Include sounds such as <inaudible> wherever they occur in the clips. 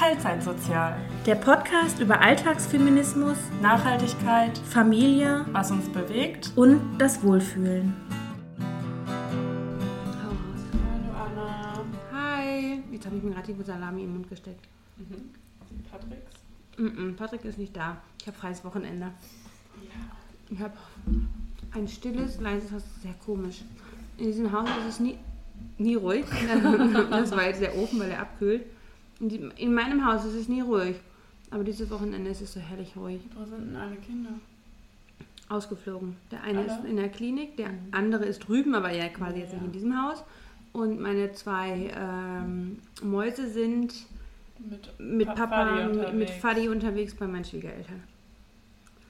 Teilzeitsozial. Der Podcast über Alltagsfeminismus, Nachhaltigkeit, Familie was uns bewegt. und das Wohlfühlen. Hallo Anna. Hi. Jetzt habe ich mir gerade die Salami im Mund gesteckt. Mhm. Patricks? Mm -mm, Patrick ist nicht da. Ich habe freies Wochenende. Ja. Ich habe ein stilles, leises Haus. Sehr komisch. In diesem Haus ist es nie, nie ruhig. <laughs> Das war jetzt der Ofen, weil er abkühlt. In, meinem Haus ist es nie ruhig. Aber dieses Wochenende ist es so herrlich ruhig. Wo sind denn alle Kinder? Ausgeflogen. Der eine Alle? ist in der Klinik, der andere ist drüben, aber ja quasi jetzt Ja. nicht in diesem Haus. Und meine zwei ähm, Mäuse sind Mit, mit Pa- Papa, Fadi mit. Fadi unterwegs bei meinen Schwiegereltern.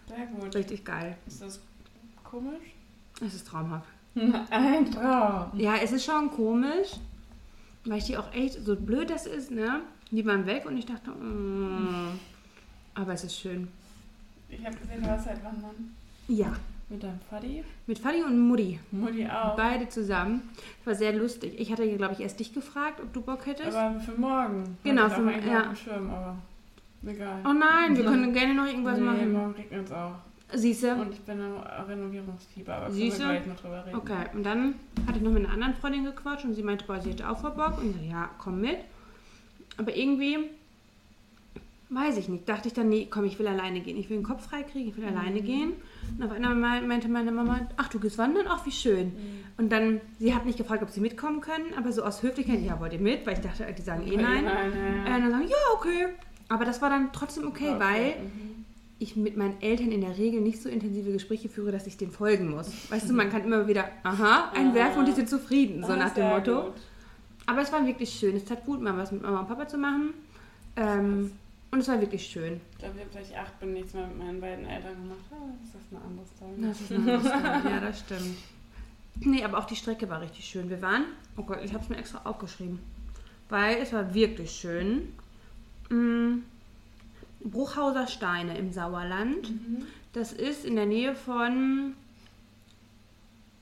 Sehr gut. Richtig geil. Ist das komisch? Es ist traumhaft. Ein Traum. Ja, es ist schon komisch, weil ich die auch echt, so blöd das ist, ne? Die waren weg und ich dachte, mm, aber es ist schön. Ich habe gesehen, du warst halt wandern. Ja, Mit deinem Fadi. mit Fadi und Mutti, Mutti auch. beide zusammen. Das war sehr lustig. Ich hatte, glaube ich, erst dich gefragt, ob du Bock hättest. Aber für morgen. Genau, für- eigentlich ja. Schirm, aber egal. oh nein, wir können gerne noch irgendwas nee, machen. morgen regnet es auch. Siehst du? Und ich bin im Renovierungsfieber, aber können wir Siehste? gleich noch drüber reden. Okay, und dann hatte ich noch mit einer anderen Freundin gequatscht und sie meinte, boah, sie hätte auch voll Bock. Und ich so, ja, komm mit. Aber irgendwie, weiß ich nicht, dachte ich dann, nee, komm, ich will alleine gehen. Ich will den Kopf frei kriegen, ich will alleine gehen. Und auf einmal me- meinte meine Mama, ach, du gehst wandern? Ach, wie schön. Mhm. Und dann, sie hat nicht gefragt, ob sie mitkommen können, aber so aus Höflichkeit, ja, wollt ihr mit? Weil ich dachte, die sagen eh nein. Nein, Äh, dann sagen, ja, okay. Aber das war dann trotzdem okay, weil Mhm. ich mit meinen Eltern in der Regel nicht so intensive Gespräche führe, dass ich denen folgen muss. Weißt du, man kann immer wieder, aha, einwerfen und die sind zufrieden, so Ah, nach dem Motto. gut. Aber es war wirklich schön. Es tat gut, mal was mit Mama und Papa zu machen. Ähm, und es war wirklich schön. Ich glaube, ich habe seit ich acht bin nichts mehr mit meinen beiden Eltern gemacht. Das ist eine andere Story. Das ist eine andere Story. ja, das stimmt. Nee, aber auch die Strecke war richtig schön. Wir waren, oh Gott, ich habe es mir extra aufgeschrieben, weil es war wirklich schön. Mm, Bruchhauser Steine im Sauerland. Mhm. Das ist in der Nähe von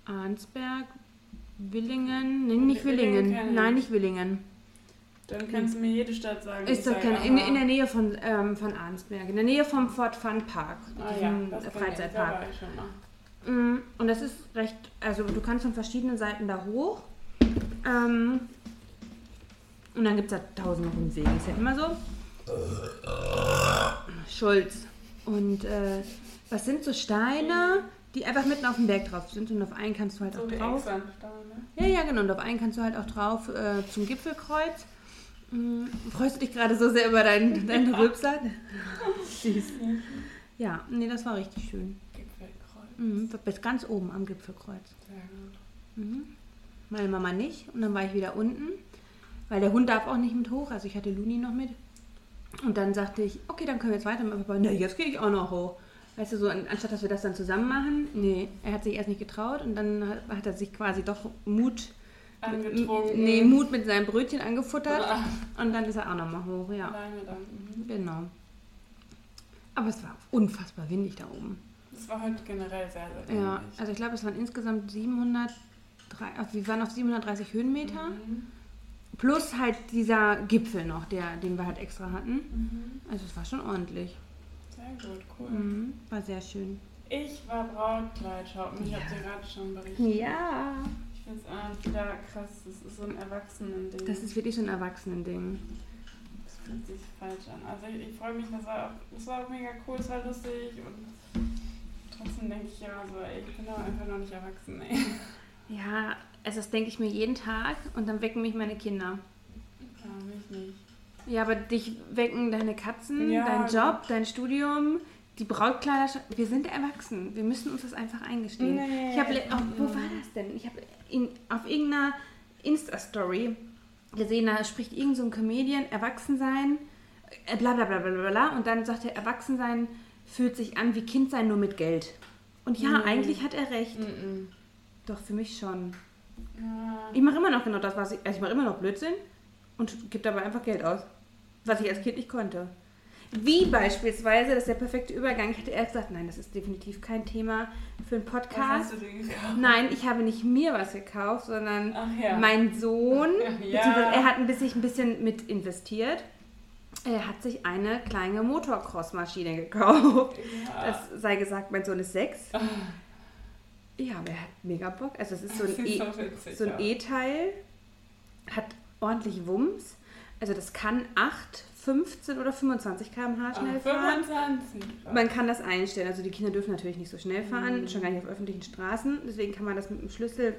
Arnsberg, Willingen. Nee, nicht Willingen Willingen. Nein, nicht Willingen. Dann kannst du mir jede Stadt sagen. Ist das keine, in, in der Nähe von, ähm, von Arnsberg, in der Nähe vom Fort Fun Park, Ah ja, diesem das kenn ich, da Freizeitpark. Mm, Und das ist recht, also du kannst von verschiedenen Seiten da hoch. Ähm, und dann gibt es da tausende Rundwege, ist ja immer so. Schulz. Und äh, was sind so Steine, die einfach mitten auf dem Berg drauf sind und auf einen kannst du halt So auch drauf. Exansteine. Ja, ja, genau. Und auf einen kannst du halt auch drauf äh, zum Gipfelkreuz. Mm, freust du dich gerade so sehr über deinen dein <laughs> Rülpser? <laughs> Süß. Ja, nee, das war richtig schön. Gipfelkreuz. Mhm, bis ganz oben am Gipfelkreuz. Sehr gut. Mhm. Meine Mama nicht. Und dann war ich wieder unten, weil der Hund darf auch nicht mit hoch. Also ich hatte Luni noch mit. Und dann sagte ich, okay, dann können wir jetzt weiter. Papa, ne, jetzt gehe ich auch noch hoch. Weißt du, so an- anstatt dass wir das dann zusammen machen, nee, er hat sich erst nicht getraut und dann hat, hat er sich quasi doch Mut, Angetrunken. nee, Mut mit seinem Brötchen angefuttert Ah, und dann ist er auch nochmal hoch, ja. Alleine dann. Mhm. Genau. Aber es war unfassbar windig da oben. Das war heute generell sehr, sehr Ja, ähnlich. also ich glaube, es waren insgesamt 700, also wir waren auf 730 Höhenmeter. Mhm. Plus halt dieser Gipfel noch, der, den wir halt extra hatten. Mhm. Also es war schon ordentlich. Sehr gut, cool. Mhm. War sehr schön. Ich war Brautkleid shoppen. Ich habe dir gerade schon berichtet. Ja. Ich finde es einfach wieder krass. Das ist so ein Erwachsenen-Ding. Das ist wirklich so ein Erwachsenending. Das fühlt sich falsch an. Also ich, ich freue mich, das war, auch, das war auch mega cool, es war lustig und trotzdem denke ich ja so, ey, ich bin doch einfach noch nicht erwachsen, ey. Ja, also das denke ich mir jeden Tag und dann wecken mich meine Kinder. Ja, mich nicht. Ja, aber dich wecken deine Katzen, Ja, dein. Job, dein Studium, die Brautkleider. Wir sind erwachsen. Wir müssen uns das einfach eingestehen. Nee, ich habe, oh, wo war das denn? Ich habe auf irgendeiner Insta-Story gesehen, da spricht irgend so ein Comedian, Erwachsensein, äh, bla bla bla bla bla, bla und dann sagt er, Erwachsensein fühlt sich an wie Kindsein nur mit Geld. Und ja, Mhm. eigentlich hat er recht. Mhm. Doch, für mich schon. Ja. Ich mache immer noch genau das, was ich. Also ich mache immer noch Blödsinn und gebe dabei einfach Geld aus. Was ich als Kind nicht konnte. Wie beispielsweise, das ist der perfekte Übergang. Ich hätte erst gesagt, nein, das ist definitiv kein Thema für einen Was Podcast. hast du dir gekauft? Nein, ich habe nicht mir was gekauft, sondern Ach ja. mein Sohn, <laughs> Ja. er hat ein bisschen, ein bisschen mit investiert. Er hat sich eine kleine Motocross-Maschine gekauft. Ja. Das sei gesagt, mein Sohn ist sechs. Ah, Ja, aber er hat mega Bock. Also es ist so das ein ist E- so witzig, so. E-Teil, hat ordentlich Wumms. Also das kann 8, 15 oder 25 km/h schnell Ah, fahren. 25. Man kann das einstellen. Also die Kinder dürfen natürlich nicht so schnell fahren, Mhm. schon gar nicht auf öffentlichen Straßen. Deswegen kann man das mit dem Schlüssel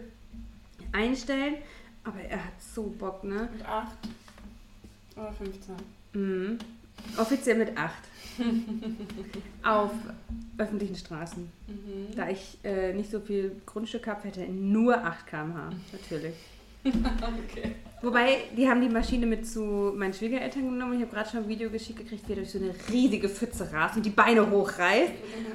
einstellen. Aber er hat so Bock, ne? Mit 8 oder 15. Mhm. Offiziell mit 8. <laughs> auf öffentlichen Straßen. Mhm. Da ich äh, nicht so viel Grundstück habe, hätte er nur 8 km/h. Natürlich. Okay. Wobei, die haben die Maschine mit zu meinen Schwiegereltern genommen. Ich habe gerade schon ein Video geschickt gekriegt, wie er durch so eine riesige Pfütze rast und die Beine hochreißt.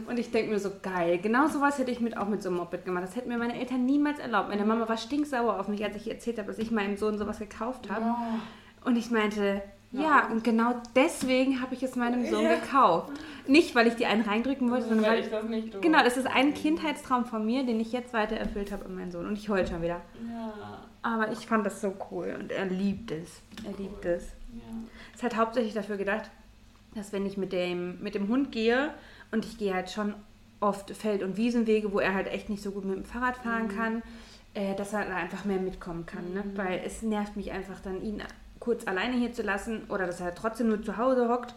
Und ich denke mir so, geil. Genau sowas hätte ich mit, auch mit so einem Moped gemacht. Das hätten mir meine Eltern niemals erlaubt. Meine Mama war stinksauer auf mich, als ich ihr erzählt habe, dass ich meinem Sohn sowas gekauft habe. Ja. Und ich meinte, ja, Ja. und genau deswegen habe ich es meinem Sohn Ja. gekauft. Nicht, weil ich die einen reindrücken wollte, sondern weil weil... ich das nicht tue. Genau, das ist ein Kindheitstraum von mir, den ich jetzt weiter erfüllt habe an meinen Sohn. Und ich heule schon wieder. Ja. Aber ich fand das so cool und er liebt es. Er liebt es. ja. Es hat hauptsächlich dafür gedacht, dass wenn ich mit dem, mit dem Hund gehe und ich gehe halt schon oft Feld- und Wiesenwege, wo er halt echt nicht so gut mit dem Fahrrad fahren kann, äh, dass er da einfach mehr mitkommen kann. Ne? Mhm. Weil es nervt mich einfach dann, ihn kurz alleine hier zu lassen oder dass er trotzdem nur zu Hause hockt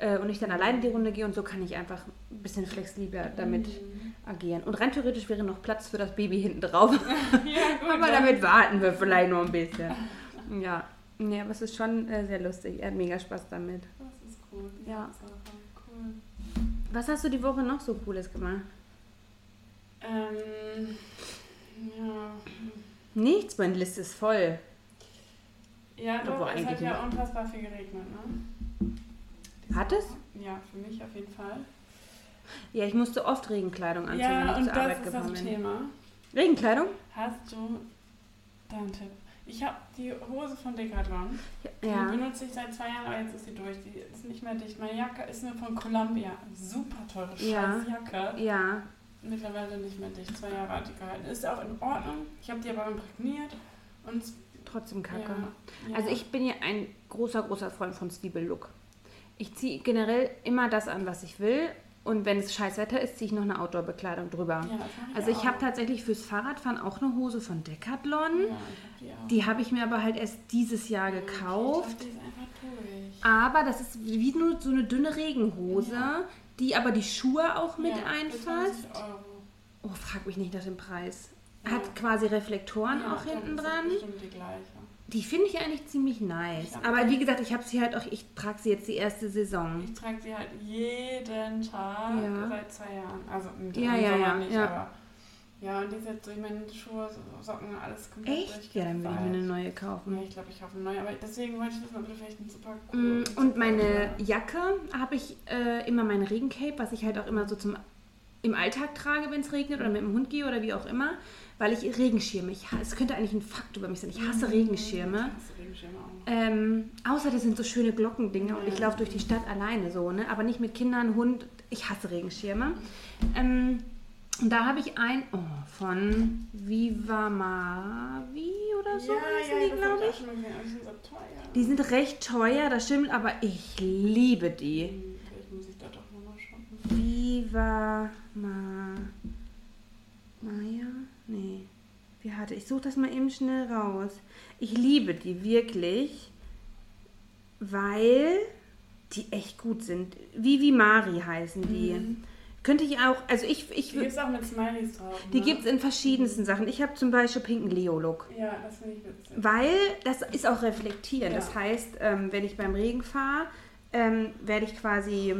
äh, und ich dann alleine die Runde gehe und so kann ich einfach ein bisschen flexibler damit Mhm. Agieren. Und rein theoretisch wäre noch Platz für das Baby hinten drauf. <laughs> Ja, gut. Aber damit warten wir vielleicht noch ein bisschen. Ja, ja aber es ist schon äh, sehr lustig. Er hat mega Spaß damit. Das ist cool. Ja. Cool. Was hast du die Woche noch so Cooles gemacht? Ähm, ja. Nichts, meine Liste ist voll. Ja, Obwohl doch, es eigentlich hat ja unfassbar viel geregnet, ne? Hat es? Ja, für mich auf jeden Fall. Ja, ich musste oft Regenkleidung anziehen, ja, wenn ich und zur Arbeit gefahren bin. Thema. Regenkleidung? Hast du deinen Tipp? Ich habe die Hose von Decathlon. Die Ja. benutze ich seit zwei Jahren, aber jetzt ist sie durch. Die ist nicht mehr dicht. Meine Jacke ist eine von Columbia. Super teure Ja. Scheißjacke. Ja. Mittlerweile nicht mehr dicht. Zwei Jahre hat die gehalten. Ist auch in Ordnung. Ich habe die aber imprägniert. Und Trotzdem kacke. ja. Also ich bin ja ein großer, großer Freund von Zwiebel Look. Ich ziehe generell immer das an, was ich will. Und wenn es scheiß Wetter ist, ziehe ich noch eine Outdoor-Bekleidung drüber. Ja, das Also ich habe tatsächlich fürs Fahrradfahren auch eine Hose von Decathlon. Ja, die habe ich mir aber halt erst dieses Jahr gekauft. Einfach durch. Aber das ist wie nur so eine dünne Regenhose, Ja. die aber die Schuhe auch mit einfasst. 20 Euro. Oh, frag mich nicht nach dem Preis. Hat quasi Reflektoren auch hinten dran. das bestimmt die gleiche. Die finde ich eigentlich ziemlich nice. Aber wie gesagt, ich habe sie halt auch, ich trage sie jetzt die erste Saison. Ich trage sie halt jeden Tag Ja. seit zwei Jahren. Also im Ja, ja, Sommer ja, nicht, ja. aber ja, und die ist jetzt durch meine Schuhe, Socken, alles komplett Echt? Ja, dann will ich mir eine neue kaufen. Ja, ich glaube, ich hoffe eine neue. Aber deswegen wollte ich wissen, ob du vielleicht einen super Mm, cool Und meine Jacke habe ich äh, immer mein Regencape, was ich halt auch immer so zum im Alltag trage, wenn es regnet oder mit dem Hund gehe oder wie auch immer, weil ich Regenschirme, ich, es könnte eigentlich ein Fakt über mich sein, ich hasse Regenschirme. Hast du Regenschirme? Ähm, außer das sind so schöne Glockendinger und ich Ja. laufe durch die Stadt alleine so, ne? Aber nicht mit Kindern, Hund. Ich hasse Regenschirme. Ähm, und da habe ich ein oh, von Viva Mavi oder so heißen die, das glaube ich. mal die sind so teuer. Die sind recht teuer, das stimmt, aber ich liebe die. Hm, Vielleicht muss ich da doch nochmal shoppen. Viva Ma. Maya? Nee. Wie hatte ich? suche das mal eben schnell raus. Ich liebe die wirklich, weil die echt gut sind. Vivi Mari heißen die. Mhm. Könnte ich auch, also ich, ich Die gibt es auch mit Smileys drauf. die ne? gibt es in verschiedensten Sachen. Ich habe zum Beispiel pinken Leo-Look. Ja, das finde ich witzig. Weil das ist auch reflektierend. Ja. Das heißt, ähm, wenn ich beim Regen fahre, ähm, werde ich quasi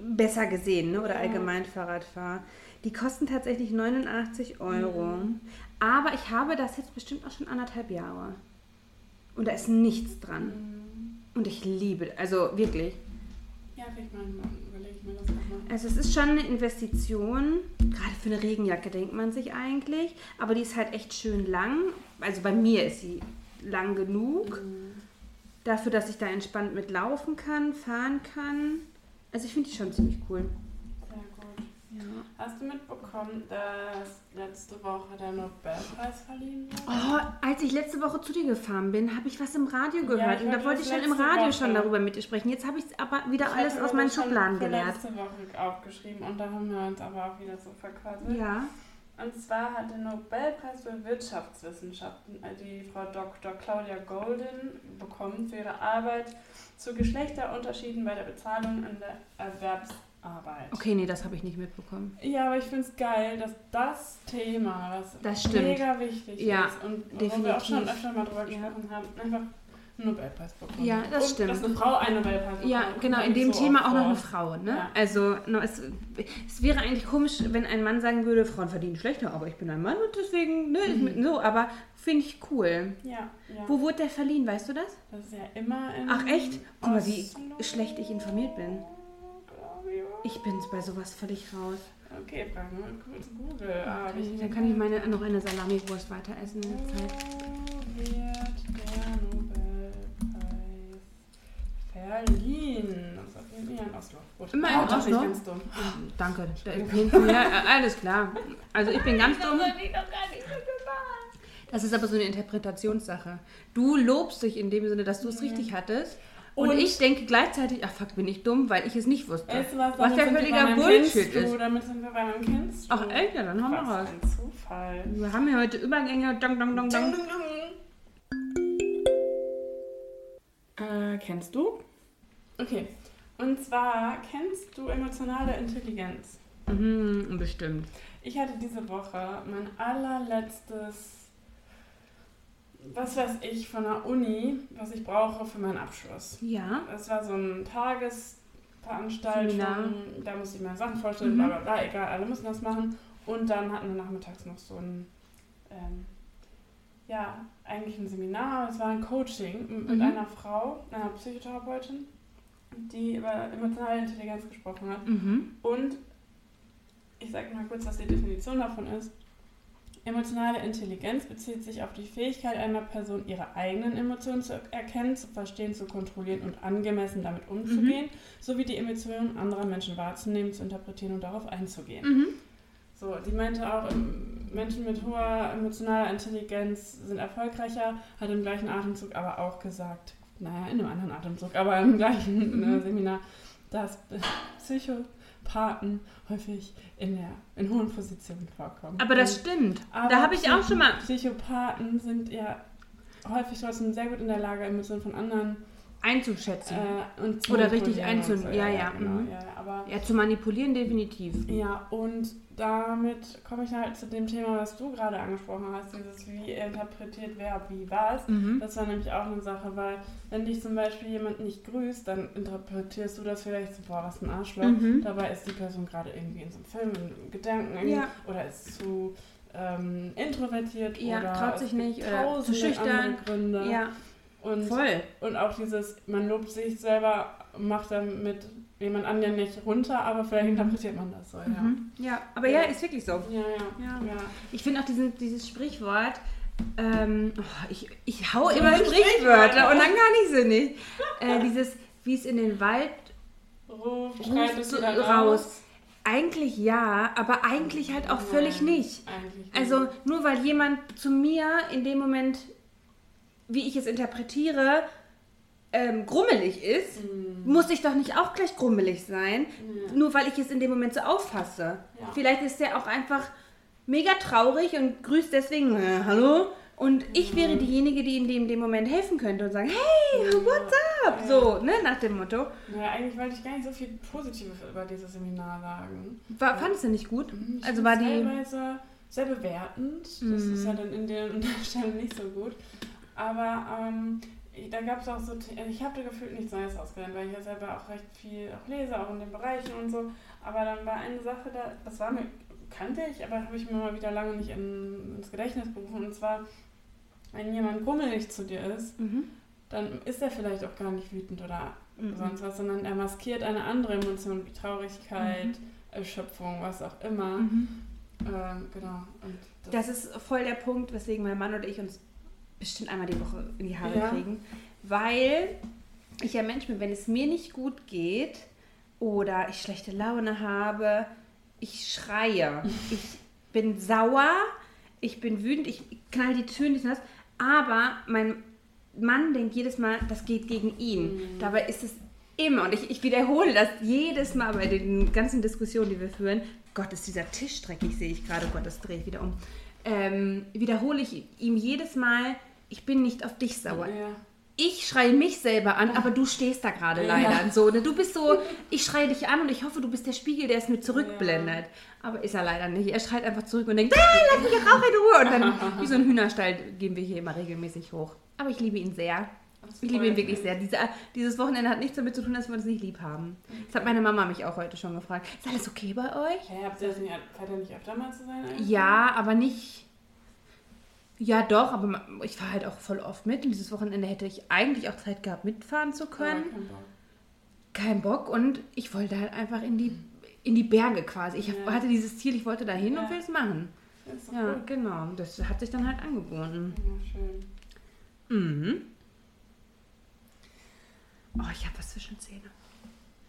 besser gesehen ne? oder Ja. allgemein Fahrrad fahre. Die kosten tatsächlich 89 Euro. Mhm. Aber ich habe das jetzt bestimmt auch schon anderthalb Jahre. Und da ist nichts dran. Mhm. Und ich liebe, also wirklich. Ja, vielleicht mal, überlege ich mir das nochmal. Also es ist schon eine Investition, gerade für eine Regenjacke denkt man sich eigentlich, aber die ist halt echt schön lang. Also bei mir ist sie lang genug, dafür, dass ich da entspannt mit laufen kann, fahren kann. Also ich finde die schon ziemlich cool. Ja. Hast du mitbekommen, dass letzte Woche der Nobelpreis verliehen wurde? Oh, als ich letzte Woche zu dir gefahren bin, habe ich was im Radio Ja, gehört. ich und da wollte ich schon im Radio Woche. schon darüber mit dir sprechen. Jetzt habe ich es aber wieder Ich alles aus meinen Schubladen gelernt. letzte Woche aufgeschrieben und da haben wir uns aber auch wieder so verquasselt. Ja. Und zwar hat den Nobelpreis für Wirtschaftswissenschaften äh, die Frau Dr. Claudia Golden bekommen für ihre Arbeit zu Geschlechterunterschieden bei der Bezahlung in der Erwerbsarbeit. Okay, nee, das habe ich nicht mitbekommen. Ja, aber ich finde es geil, dass das Thema, was Das mega wichtig Ja, ist und wo wir auch schon definitiv. öfter mal drüber Ja. gesprochen haben, einfach einen Nobelpreis bekommen. Ja, das und stimmt. Dass eine Frau einen Nobelpreis bekommt. Ja, genau, in dem so Thema auch noch eine Frau. Ne? Ja. Also no, es, es wäre eigentlich komisch, wenn ein Mann sagen würde, Frauen verdienen schlechter, aber ich bin ein Mann und deswegen, ne, Mhm. so, aber finde ich cool. Ja, ja. Wo wurde der verliehen, weißt du das? Das ist ja immer in Ach echt? Guck mal, wie schlecht ich informiert bin. Ich. Ich bin bei sowas völlig raus. Okay, fragen wir kurz Google. Ah, Okay, dann kann ich meine, noch eine Salamiwurst weiter essen in der Zeit. Wo wird der Nobelpreis verliehen? Das jeden Fall in Oslo. Gut. Immer in Ah, doch, Oslo? Ich ganz dumm. Danke. Da hinten, ja, <laughs> alles klar. Also ich bin ganz dumm. Das ist aber so eine Interpretationssache. Du lobst dich in dem Sinne, dass du es richtig hattest. Und, Und- ich denke gleichzeitig, ach fuck, bin ich dumm, weil ich es nicht wusste. Du was, ja völliger Bullshit ist. Damit sind wir bei meinem du. Ach echt? Ja, dann haben wir Was ein Zufall. Wir haben ja heute Übergänge. Dong, dong, dong, dong. Äh, kennst du? Okay. Und zwar kennst du emotionale Intelligenz. Mhm, bestimmt. Ich hatte diese Woche mein allerletztes, was weiß ich, von der Uni, was ich brauche für meinen Abschluss. Ja. Es war so eine Tagesveranstaltung, Seminar. da musste ich mir Sachen vorstellen, Mhm. bla bla bla, egal, alle müssen das machen. Und dann hatten wir nachmittags noch so ein, ähm, ja, eigentlich ein Seminar, es war ein Coaching mit Mhm. einer Frau, einer Psychotherapeutin, die über emotionale Intelligenz gesprochen hat. Mhm. Und ich sage mal kurz, was die Definition davon ist. Emotionale Intelligenz bezieht sich auf die Fähigkeit einer Person, ihre eigenen Emotionen zu erkennen, zu verstehen, zu kontrollieren und angemessen damit umzugehen, sowie die Emotionen anderer Menschen wahrzunehmen, zu interpretieren und darauf einzugehen. Mhm. So, die meinte auch, ähm, Menschen mit hoher emotionaler Intelligenz sind erfolgreicher, hat im gleichen Atemzug aber auch gesagt, naja, in einem anderen Atemzug, aber im gleichen äh, Mhm. Seminar, dass Psychopathen häufig in, der, in hohen Positionen vorkommen. Aber das Und- stimmt. aber da habe ich auch schon mal Psychopathen sind ja häufig trotzdem sehr gut in der Lage, Emotionen von anderen einzuschätzen. äh, Oder richtig manipulieren und einzu- so. ja, ja, genau, mhm. ja, ja, ja, zu manipulieren definitiv. ja, und damit komme ich halt zu dem Thema, was du gerade angesprochen hast, dieses wie interpretiert wer wie was. Mhm. Das war nämlich auch eine Sache, weil wenn dich zum Beispiel jemand nicht grüßt, dann interpretierst du das vielleicht so, boah, was ein Arschloch. Mhm. Dabei ist die Person gerade irgendwie in so einem Film, in Gedanken irgendwie, Ja. oder ist zu ähm, introvertiert Ja, oder traut sich nicht oder zu schüchtern. Gründe. Ja, Und, voll. und auch dieses, man lobt sich selber, macht damit jemand anderen nicht runter, aber vielleicht interpretiert man das so, ja. Mhm. Ja, aber ja, Ja. ist wirklich so. Ja, ja. Ja. ja. Ich finde auch diesen, dieses Sprichwort, ähm, oh, ich, ich hau So immer Sprichwörter Sprichwörter. und dann gar nicht sinnig. Äh, dieses, wie es in den Wald Ruf, ruft, wieder raus. Eigentlich ja, aber eigentlich halt auch völlig Nein, nicht. Eigentlich nicht. Also nur weil jemand zu mir in dem Moment, wie ich es interpretiere, ähm, grummelig ist, Mhm. muss ich doch nicht auch gleich grummelig sein, Ja. nur weil ich es in dem Moment so auffasse. Ja. Vielleicht ist der auch einfach mega traurig und grüßt deswegen, äh, hallo? Und ich wäre diejenige, die in dem, dem Moment helfen könnte und sagen, hey, what's up? Ja. So, ne, nach dem Motto. Ja, eigentlich wollte ich gar nicht so viel Positives über dieses Seminar sagen. War, fandest du nicht gut? Ich Also war die. teilweise sehr bewertend. Das Mhm. ist ja dann in der <laughs> Stelle nicht so gut. Aber ähm, da gab es auch so, also ich habe da gefühlt nichts Neues ausgelernt, weil ich ja selber auch recht viel auch lese, auch in den Bereichen und so. Aber dann war eine Sache da, das war mir, kannte ich, aber habe ich mir mal wieder lange nicht in, ins Gedächtnis berufen. Und zwar, wenn jemand grummelig zu dir ist, Mhm. dann ist er vielleicht auch gar nicht wütend oder Mhm. sonst was, sondern er maskiert eine andere Emotion wie Traurigkeit, Erschöpfung, was auch immer. Mhm. Ähm, genau. Und Das ist voll der Punkt, weswegen mein Mann und ich uns bestimmt einmal die Woche in die Haare Ja. kriegen. Weil ich ja Mensch bin, wenn es mir nicht gut geht oder ich schlechte Laune habe ich schreie. <laughs> Ich bin sauer, ich bin wütend, ich knall die Türen, dies und das. Aber mein Mann denkt jedes Mal, das geht gegen ihn. Mhm. Dabei ist es immer, und ich, ich wiederhole das jedes Mal bei den ganzen Diskussionen, die wir führen. Gott, ist dieser Tisch dreckig, sehe ich gerade. Gott, das drehe ich wieder um. Ähm, wiederhole ich ihm jedes Mal, ich bin nicht auf dich sauer. Ja. Ich schreie mich selber an, aber du stehst da gerade leider. Ja. So, ne? Du bist so, ich schreie dich an und ich hoffe, du bist der Spiegel, der es mir zurückblendet. Aber ist er leider nicht. Er schreit einfach zurück und denkt, ah, lass mich auch in Ruhe. Und dann, wie so ein Hühnerstall, gehen wir hier immer regelmäßig hoch. Aber ich liebe ihn sehr. Ich liebe ihn wirklich sehr. Diese, dieses Wochenende hat nichts damit zu tun, dass wir uns nicht lieb haben. Das hat meine Mama mich auch heute schon gefragt. Ist alles okay bei euch? Hey, habt ihr das nicht, nicht öfter mal zu sein? eigentlich? Ja, aber nicht. Ja, doch, aber ich fahre halt auch voll oft mit. Und dieses Wochenende hätte ich eigentlich auch Zeit gehabt, mitfahren zu können. kein Bock. Kein Bock und ich wollte halt einfach in die, in die Berge quasi. Ich Ja. hatte dieses Ziel, ich wollte da hin und Ja. will es machen. Ja, gut. genau. Das hat sich dann halt angeboten. Ja, schön. Mhm. Oh, ich habe was zwischen Zähne.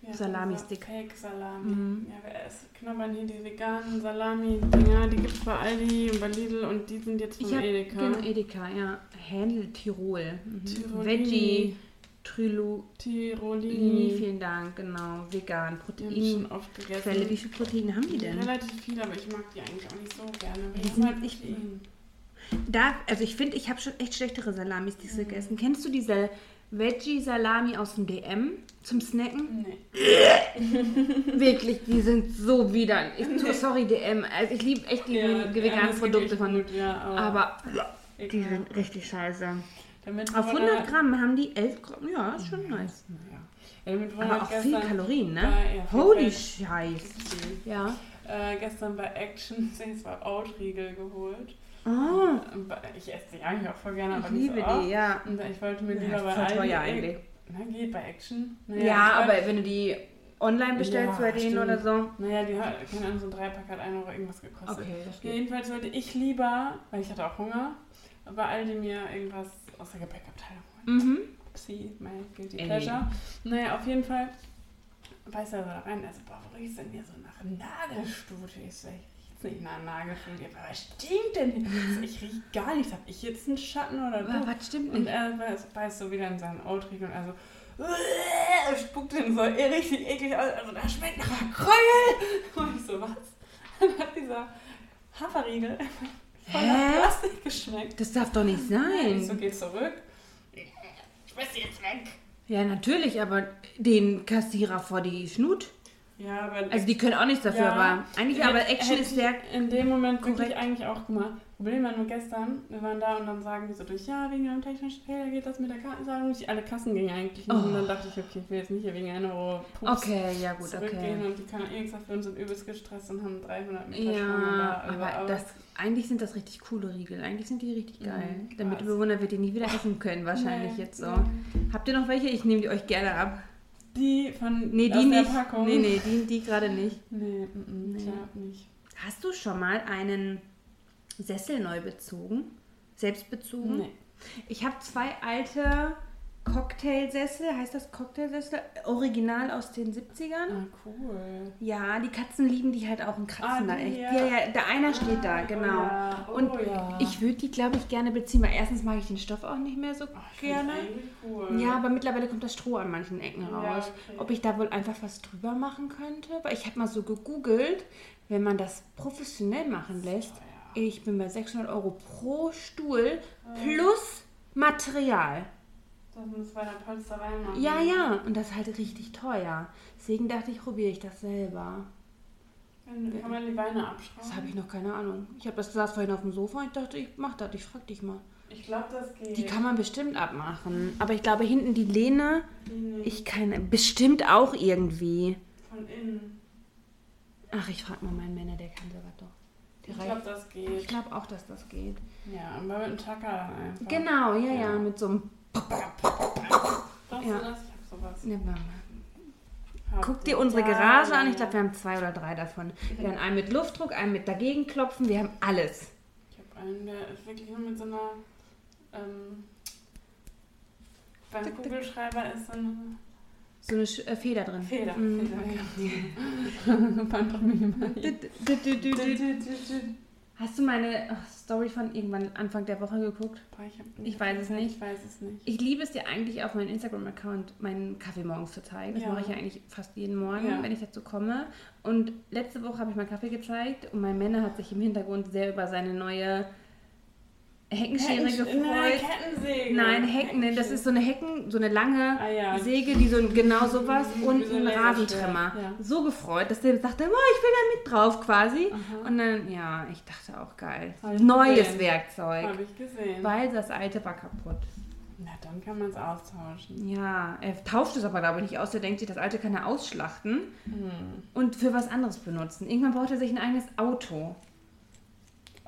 Ja, Salami-Stick. Fake Salami. Mhm. Ja, wir essen, knabbern hier die veganen Salami-Dinger. Die gibt es bei Aldi und bei Lidl und die sind jetzt Ich von Edeka. genau Edeka, ja. Händel Tirol. Mhm. Veggie, Trilu, Tirolini. vielen Dank, genau. Vegan, Die habe ich schon Protein. oft gegessen. Quelle, wie viel Proteine haben die denn? Relativ viel, aber ich mag die eigentlich auch nicht so gerne. Die Die sind- haben halt ich- Protein. Da, also ich finde, ich habe schon echt schlechtere Salamis Mhm. dieses gegessen. Kennst du diese Veggie-Salami aus dem DM zum Snacken? Nee. <laughs> Wirklich, die sind so widerlich. Ich, so- sorry, DM. Also ich liebe echt die Ja, veganen Produkte von. gut, ja, aber, Aber die egal. sind richtig scheiße. Auf wir 100 da- Gramm haben die 11 Gramm. Ja, ist schon nice. Ja. Ja, Aber auch viel Kalorien, ne? bei- ja, Holy. Scheiß. Ja. Äh, gestern bei Action <laughs> sich zwei Oatriegel geholt. Bei- Ich esse die eigentlich auch voll gerne, aber ich liebe so die, ja. Und ich wollte mir Ja, lieber bei voll teuer eigentlich. Na, geht bei Action. Ja, ich aber wenn du die online bestellst Ja, bei denen stimmt. oder so. Naja, die hat, keine Ahnung, so ein Dreipack hat 1 Euro irgendwas gekostet. Okay, das Ja, geht. jedenfalls wollte ich lieber, weil ich hatte auch Hunger, bei Aldi mir irgendwas aus der Gepäckabteilung holen. Mhm. Upsi, mein guilty Ey. pleasure. Naja, auf jeden Fall beißt er so da rein. Also, boah, wo riecht's denn hier so nach Nagelstute? Ich so, ich riech's nicht nach Nagelstute. Aber was stinkt denn hier? Ich, so, ich riech gar nichts. Hab ich jetzt einen Schatten oder du? was stimmt Und nicht? er beißt, beißt so wieder in seinen Outriegel und er so, er spuckt den so richtig eklig aus. Also, das schmeckt nach Kräuel. <laughs> Und ich so, was? <laughs> Dann hat dieser Haferriegel <laughs> voll nach? Plastik geschmeckt. Das darf doch nicht Ich so, sein. geh zurück. Schmeiß die jetzt weg. Ja, natürlich, aber den Kassierer vor die Schnut. Ja, aber Also die können auch nichts dafür, Ja. aber eigentlich, aber Action Hätte ist ich sehr. In dem Moment wirklich korrekt. eigentlich auch, guck mal, Problem war nur gestern, wir waren da und dann sagen die so durch, ja, wegen einem technischen Fehler geht das mit der Kartenzahlung nicht. Alle Kassen gingen eigentlich nicht. Und Oh. dann dachte ich, okay, ich will jetzt nicht hier wegen einer Euro Pups Okay, ja gut, zurückgehen okay. und die können eh nichts dafür und sind übelst gestresst und haben 300 Meter Ja, da. aber das, eigentlich sind das richtig coole Riegel. Eigentlich sind die richtig geil. Mhm, Der. Mitbewohner wird die nie wieder essen können, wahrscheinlich Nee, jetzt so. nee. Habt ihr noch welche? Ich nehme die euch gerne ab. Die von Nee, die der nicht. Packung. Nee, nee, die, die gerade nicht. Nee, mm, mm, Nee. ich glaub nicht. Hast du schon mal einen Sessel neu bezogen? Selbst bezogen? Nee. Ich habe zwei alte Cocktailsessel, heißt das Cocktailsessel? Original aus den 70ern. Ah, cool. Ja, die Katzen lieben die halt auch und kratzen Ah, da echt. ja. Ja, ja, der einer steht da, Ah, genau. Oh ja. Oh, Und ja. Ich würde die, glaube ich, gerne beziehen, weil erstens mag ich den Stoff auch nicht mehr so Ach, gerne. Cool. Ja, aber mittlerweile kommt das Stroh an manchen Ecken raus. okay. Ob ich da wohl einfach was drüber machen könnte? Weil ich habe mal so gegoogelt, wenn man das professionell machen lässt, ich bin bei 600 Euro pro Stuhl plus Material. Das bei der Polsterei machen. Ja, ja, und das ist halt richtig teuer. Deswegen dachte ich, probiere ich das selber. Dann kann man die Beine abschrauben. Das habe ich noch keine Ahnung. Ich habe das saß vorhin auf dem Sofa und ich dachte, ich mach das, ich frag dich mal. Ich glaube, das geht. Die kann man bestimmt abmachen. Aber ich glaube, hinten die Lehne, nicht. ich kann bestimmt auch irgendwie. Von innen. Ach, ich frage mal meinen Männer, der kann sowas doch. Der Ich glaube, das Ich geht. glaube auch, dass das geht. Ja, aber mit einem Tacker dann einfach. Genau, ja, ja, Ja. mit so einem. Brauchst Ja. du das? Ich hab sowas. Ne. Hab Guck dir unsere Garage an. Ich glaube, wir haben zwei oder drei davon. Wir haben einen mit Luftdruck, einen mit Dagegenklopfen. Wir haben alles. Ich habe einen, der ist wirklich nur mit so einer. Ähm, beim. Kugelschreiber ist so eine, so eine äh, Feder drin. Feder. Mm. Feder, ja. <laughs> Pantomime. Hast du meine Story von irgendwann Anfang der Woche geguckt? Boah, ich, Ich weiß es nicht. Ich weiß es nicht. Ich liebe es dir eigentlich auf meinem Instagram-Account meinen Kaffee morgens zu zeigen. Das Ja. mache ich ja eigentlich fast jeden Morgen, Ja. wenn ich dazu komme. Und letzte Woche habe ich meinen Kaffee gezeigt und mein Männer hat sich im Hintergrund sehr über seine neue Heckenschere Nein, gefreut. Kettensäge. Nein, Hecken, das ist so eine Hecken, so eine lange Ah, ja. Säge, die so genau sowas Wie und so ein Rasentrimmer. Ja. So gefreut, dass der sagte, oh, ich will da mit drauf quasi. Aha. Und dann, ja, ich dachte auch geil. Neues gesehen. Werkzeug. Habe ich gesehen. Weil das alte war kaputt. Na, dann kann man es austauschen. Ja, er tauscht es aber, glaube ich, nicht aus. Er denkt sich, das alte kann er ausschlachten Hm. und für was anderes benutzen. Irgendwann braucht er sich ein eigenes Auto.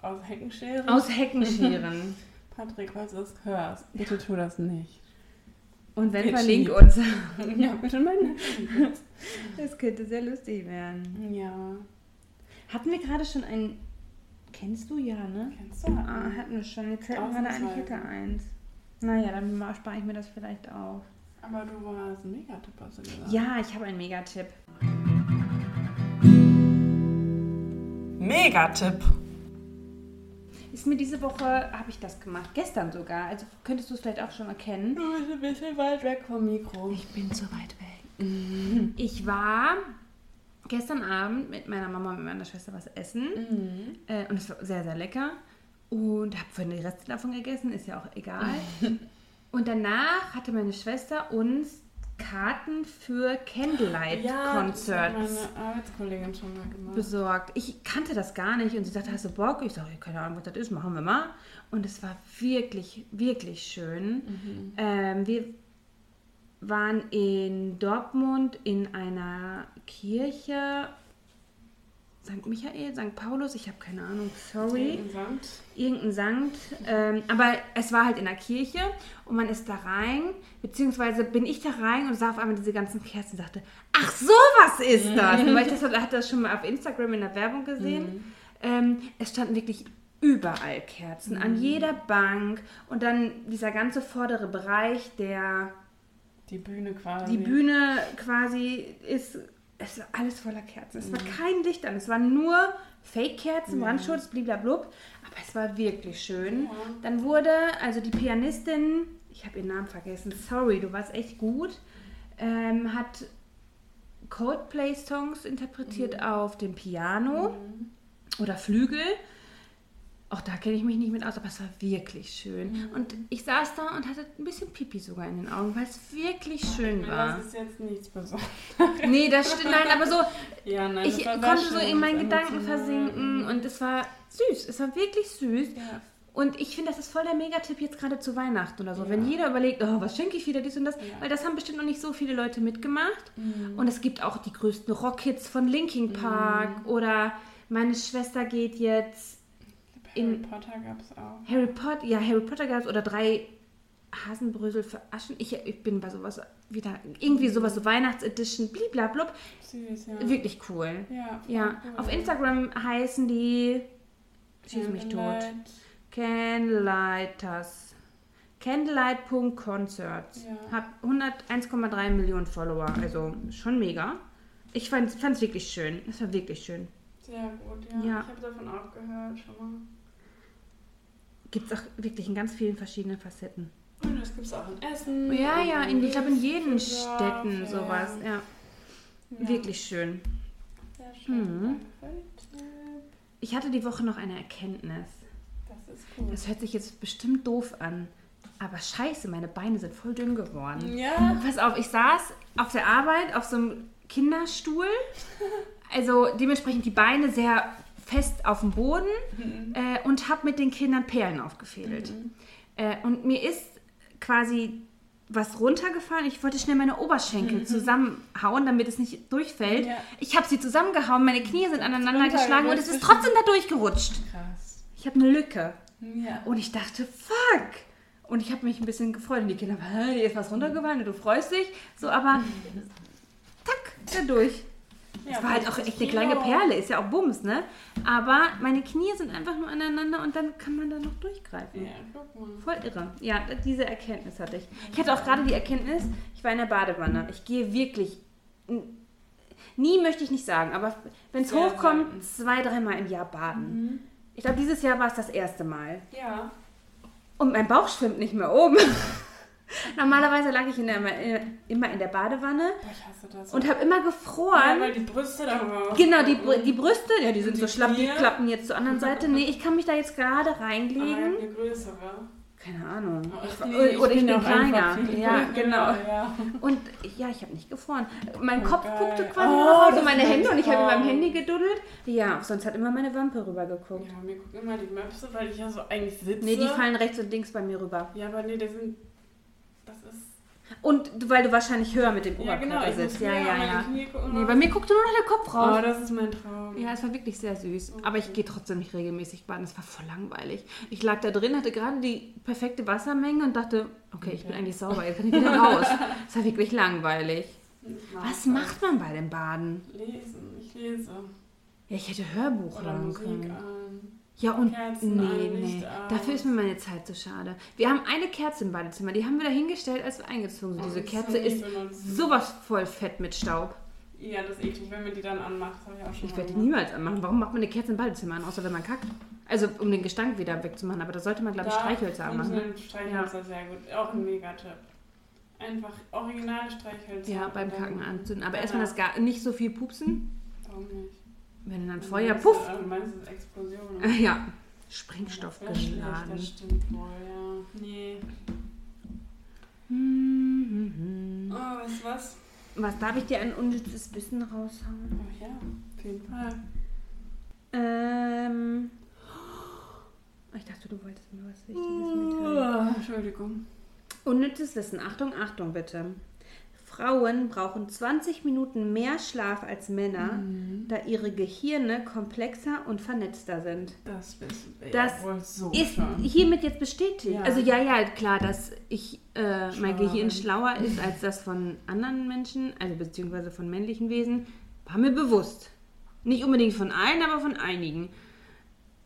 Aus Heckenschere? Aus Heckenscheren. <laughs> Patrick, falls du es hörst, bitte tu das nicht. Und wenn, Geht verlink schief. uns. <laughs> ja, bitte meine. Das könnte sehr lustig werden. Ja. Hatten wir gerade schon ein. Kennst du ja, ne? Kennst du? Ah, hatten wir schon. Jetzt hätten wir da eigentlich Ausnahmsweise. hätte eins. Naja, dann spare ich mir das vielleicht auf. Aber du warst ein Megatipp, hast du gesagt. Ja, ich habe einen Megatipp. Megatipp. Ist mir diese Woche, habe ich das gemacht. Gestern sogar. Also könntest du es vielleicht auch schon erkennen. Du bist ein bisschen weit weg vom Mikro. Ich bin zu weit weg. Ich war gestern Abend mit meiner Mama und mit meiner Schwester was essen. Mhm. Äh, und es war sehr, sehr lecker. Und habe von die Reste davon gegessen, ist ja auch egal. <laughs> und danach hatte meine Schwester uns Karten für Candlelight Ja, besorgt. Ich kannte das gar nicht und sie sagte, hast du Bock? Ich sage, keine Ahnung, was das ist, machen wir mal. Und es war wirklich, wirklich schön. Ähm, wir waren in Dortmund in einer Kirche, St. Michael, St. Paulus, ich habe keine Ahnung, sorry Insgesamt. irgendein Sankt. Ähm, aber es war halt in der Kirche und man ist da rein, beziehungsweise bin ich da rein und sah auf einmal diese ganzen Kerzen und sagte, ach sowas ist das. Und weil ich das hatte das schon mal auf Instagram in der Werbung gesehen. Ähm, es standen wirklich überall Kerzen, an jeder Bank und dann dieser ganze vordere Bereich, der Die Bühne quasi. die Bühne quasi ist, es war alles voller Kerzen. Es war kein Licht an, es waren nur Fake-Kerzen, Brandschutz, bliblablub. Aber es war wirklich schön. Ja. Dann wurde, also die Pianistin, ich habe ihren Namen vergessen, sorry, du warst echt gut, ähm, hat Coldplay-Songs interpretiert auf dem Piano oder Flügel. Auch da kenne ich mich nicht mit aus, aber es war wirklich schön. Und ich saß da und hatte ein bisschen Pipi sogar in den Augen, weil es wirklich schön war. Das ist jetzt nichts Besonderes. Nee, das stimmt, nein, aber so, <laughs> Ja, nein, ich das war sehr konnte so in meinen Gedanken versinken und es war süß, es war wirklich süß. Ja. Und ich finde, das ist voll der Megatipp jetzt gerade zu Weihnachten oder so. Ja. Wenn jeder überlegt, oh, was schenke ich wieder, dies und das, Ja. weil das haben bestimmt noch nicht so viele Leute mitgemacht. Mhm. Und es gibt auch die größten Rockhits von Linkin Park oder meine Schwester geht jetzt Harry Potter gab es auch. Harry Potter, ja, Harry Potter gab es oder drei Hasenbrösel für Aschen. Ich, ich bin bei sowas wieder, irgendwie sowas, so Weihnachtsedition, bliblablub. Süß, ja. Wirklich cool. Ja, Ja, cool. auf Instagram heißen die, schieß mich tot, Candlelight. Candlelighters. Candlelight.concerts. Ja. Hab 100 1,3 Millionen Follower, also schon mega. Ich fand es wirklich schön. Es war wirklich schön. Sehr gut, ja. Ja. Ich habe davon auch gehört schon mal. Gibt es auch wirklich in ganz vielen verschiedenen Facetten. Und das gibt es auch in Essen. Ja, ja, in, ich glaube in jeden Düsseldorf, Städten ja. sowas. Ja, Ja. wirklich schön. Sehr schön. Mhm. Ich hatte die Woche noch eine Erkenntnis. Das ist cool. Das hört sich jetzt bestimmt doof an. Aber scheiße, meine Beine sind voll dünn geworden. ja. Pass auf, ich saß auf der Arbeit auf so einem Kinderstuhl. <laughs> Also dementsprechend die Beine sehr fest auf dem Boden äh, und habe mit den Kindern Perlen aufgefädelt. Äh, und mir ist quasi was runtergefallen. Ich wollte schnell meine Oberschenkel zusammenhauen, damit es nicht durchfällt. Ja. Ich habe sie zusammengehauen, meine Knie sind aneinander geschlagen und es ist trotzdem da durchgerutscht. Krass. Ich habe eine Lücke. Ja. Und ich dachte, fuck. Und ich habe mich ein bisschen gefreut. Und die Kinder, dir ist was runtergefallen und du freust dich. So, aber tack, da durch. Ja, das war halt auch 50 echt eine kleine. Perle, ist ja auch Bums, ne? Aber meine Knie sind einfach nur aneinander und dann kann man da noch durchgreifen. Ja, guck mal. Voll irre. Ja, diese Erkenntnis hatte ich. Ich hatte auch gerade die Erkenntnis, ich war in der Badewanne. Ich gehe wirklich. Nie möchte ich nicht sagen, aber wenn es hochkommt, selten. zwei, dreimal im Jahr baden. Ich glaube, dieses Jahr war es das erste Mal. Ja. Und mein Bauch schwimmt nicht mehr oben. <laughs> Normalerweise lag ich in der, immer in der Badewanne Boah, ich hasse das. und habe immer ja, gefroren. weil die Brüste da immer Genau, die, die Brüste, ja, die sind Die so schlapp, die klappen jetzt zur anderen Seite. Nee, ich kann mich da jetzt gerade Ah, reinlegen. eine größere. Keine Ahnung. Oh, Ich, nee, oder ich bin, einfach kleiner. Ja, genau. Ja. Und ja, ich habe nicht gefroren. Mein Oh, Kopf geil. guckte quasi Oh, noch, also meine Hände und ich habe in meinem. Handy geduddelt. Ja, sonst hat immer meine Wampe rübergeguckt. ja, mir gucken immer die Möpse, weil ich ja so eigentlich sitze. Nee, die fallen rechts und links bei mir rüber. Ja, aber nee, das sind. Und weil du wahrscheinlich höher mit dem Ja, genau, Oberkörper ich muss sitzt. Ja, ja, ja. Nee, bei mir guckte nur noch der Kopf Oh, raus. das ist mein Traum. Ja, es war wirklich sehr süß. Okay. Aber ich gehe trotzdem nicht regelmäßig baden. Es war voll langweilig. Ich lag da drin, hatte gerade die perfekte Wassermenge und dachte, okay, ich bin eigentlich sauber, jetzt kann ich wieder raus. <laughs> Es war wirklich langweilig. Was macht man bei dem Baden? Lesen. Ich lese. Ja, ich hätte Hörbuch Oder hören Musik können. an. Ja, und Kerzen nee, nee. Dafür ist mir meine Zeit zu schade. Wir haben eine Kerze im Badezimmer, die haben wir da hingestellt, als wir eingezogen sind. Oh, Diese Kerze ist benutzen. sowas voll fett mit Staub. Ja, das ist eklig, wenn man die dann anmacht. Ich auch schon Ich werde die niemals anmachen. Warum macht man eine Kerze im Badezimmer an, außer wenn man kackt? Also, um den Gestank wieder wegzumachen. Aber da sollte man, glaube ich, Streichhölzer anmachen. ne? Streichhölzer sehr gut. Auch ein Megatipp. Einfach originale Streichhölzer. Ja, beim Kacken anzünden. Aber erstmal das gar nicht so viel pupsen. Warum nicht? Wenn dann Du Feuer, meinst, puff. äh, Du meinst, es ist Explosion. Äh, ja, Das Sprengstoff wär schlecht, geladen. Das stimmt wohl, ja. Nee. Mhm. Oh, weißt du was? Was, darf ich dir ein unnützes Wissen raushauen? Oh ja, auf jeden Fall. Ähm. Ich dachte, du wolltest mir was Wichtiges mitteilen. Oh, Entschuldigung. Unnützes Wissen. Achtung, Achtung bitte. Frauen brauchen 20 Minuten mehr Schlaf als Männer, Mhm. da ihre Gehirne komplexer und vernetzter sind. Das wissen wir Das ja so Ist hiermit jetzt bestätigt. Ja. Also ja, ja, klar, dass ich äh, mein Gehirn schlauer ist als das von anderen Menschen, also beziehungsweise von männlichen Wesen, war mir bewusst. Nicht unbedingt von allen, aber von einigen.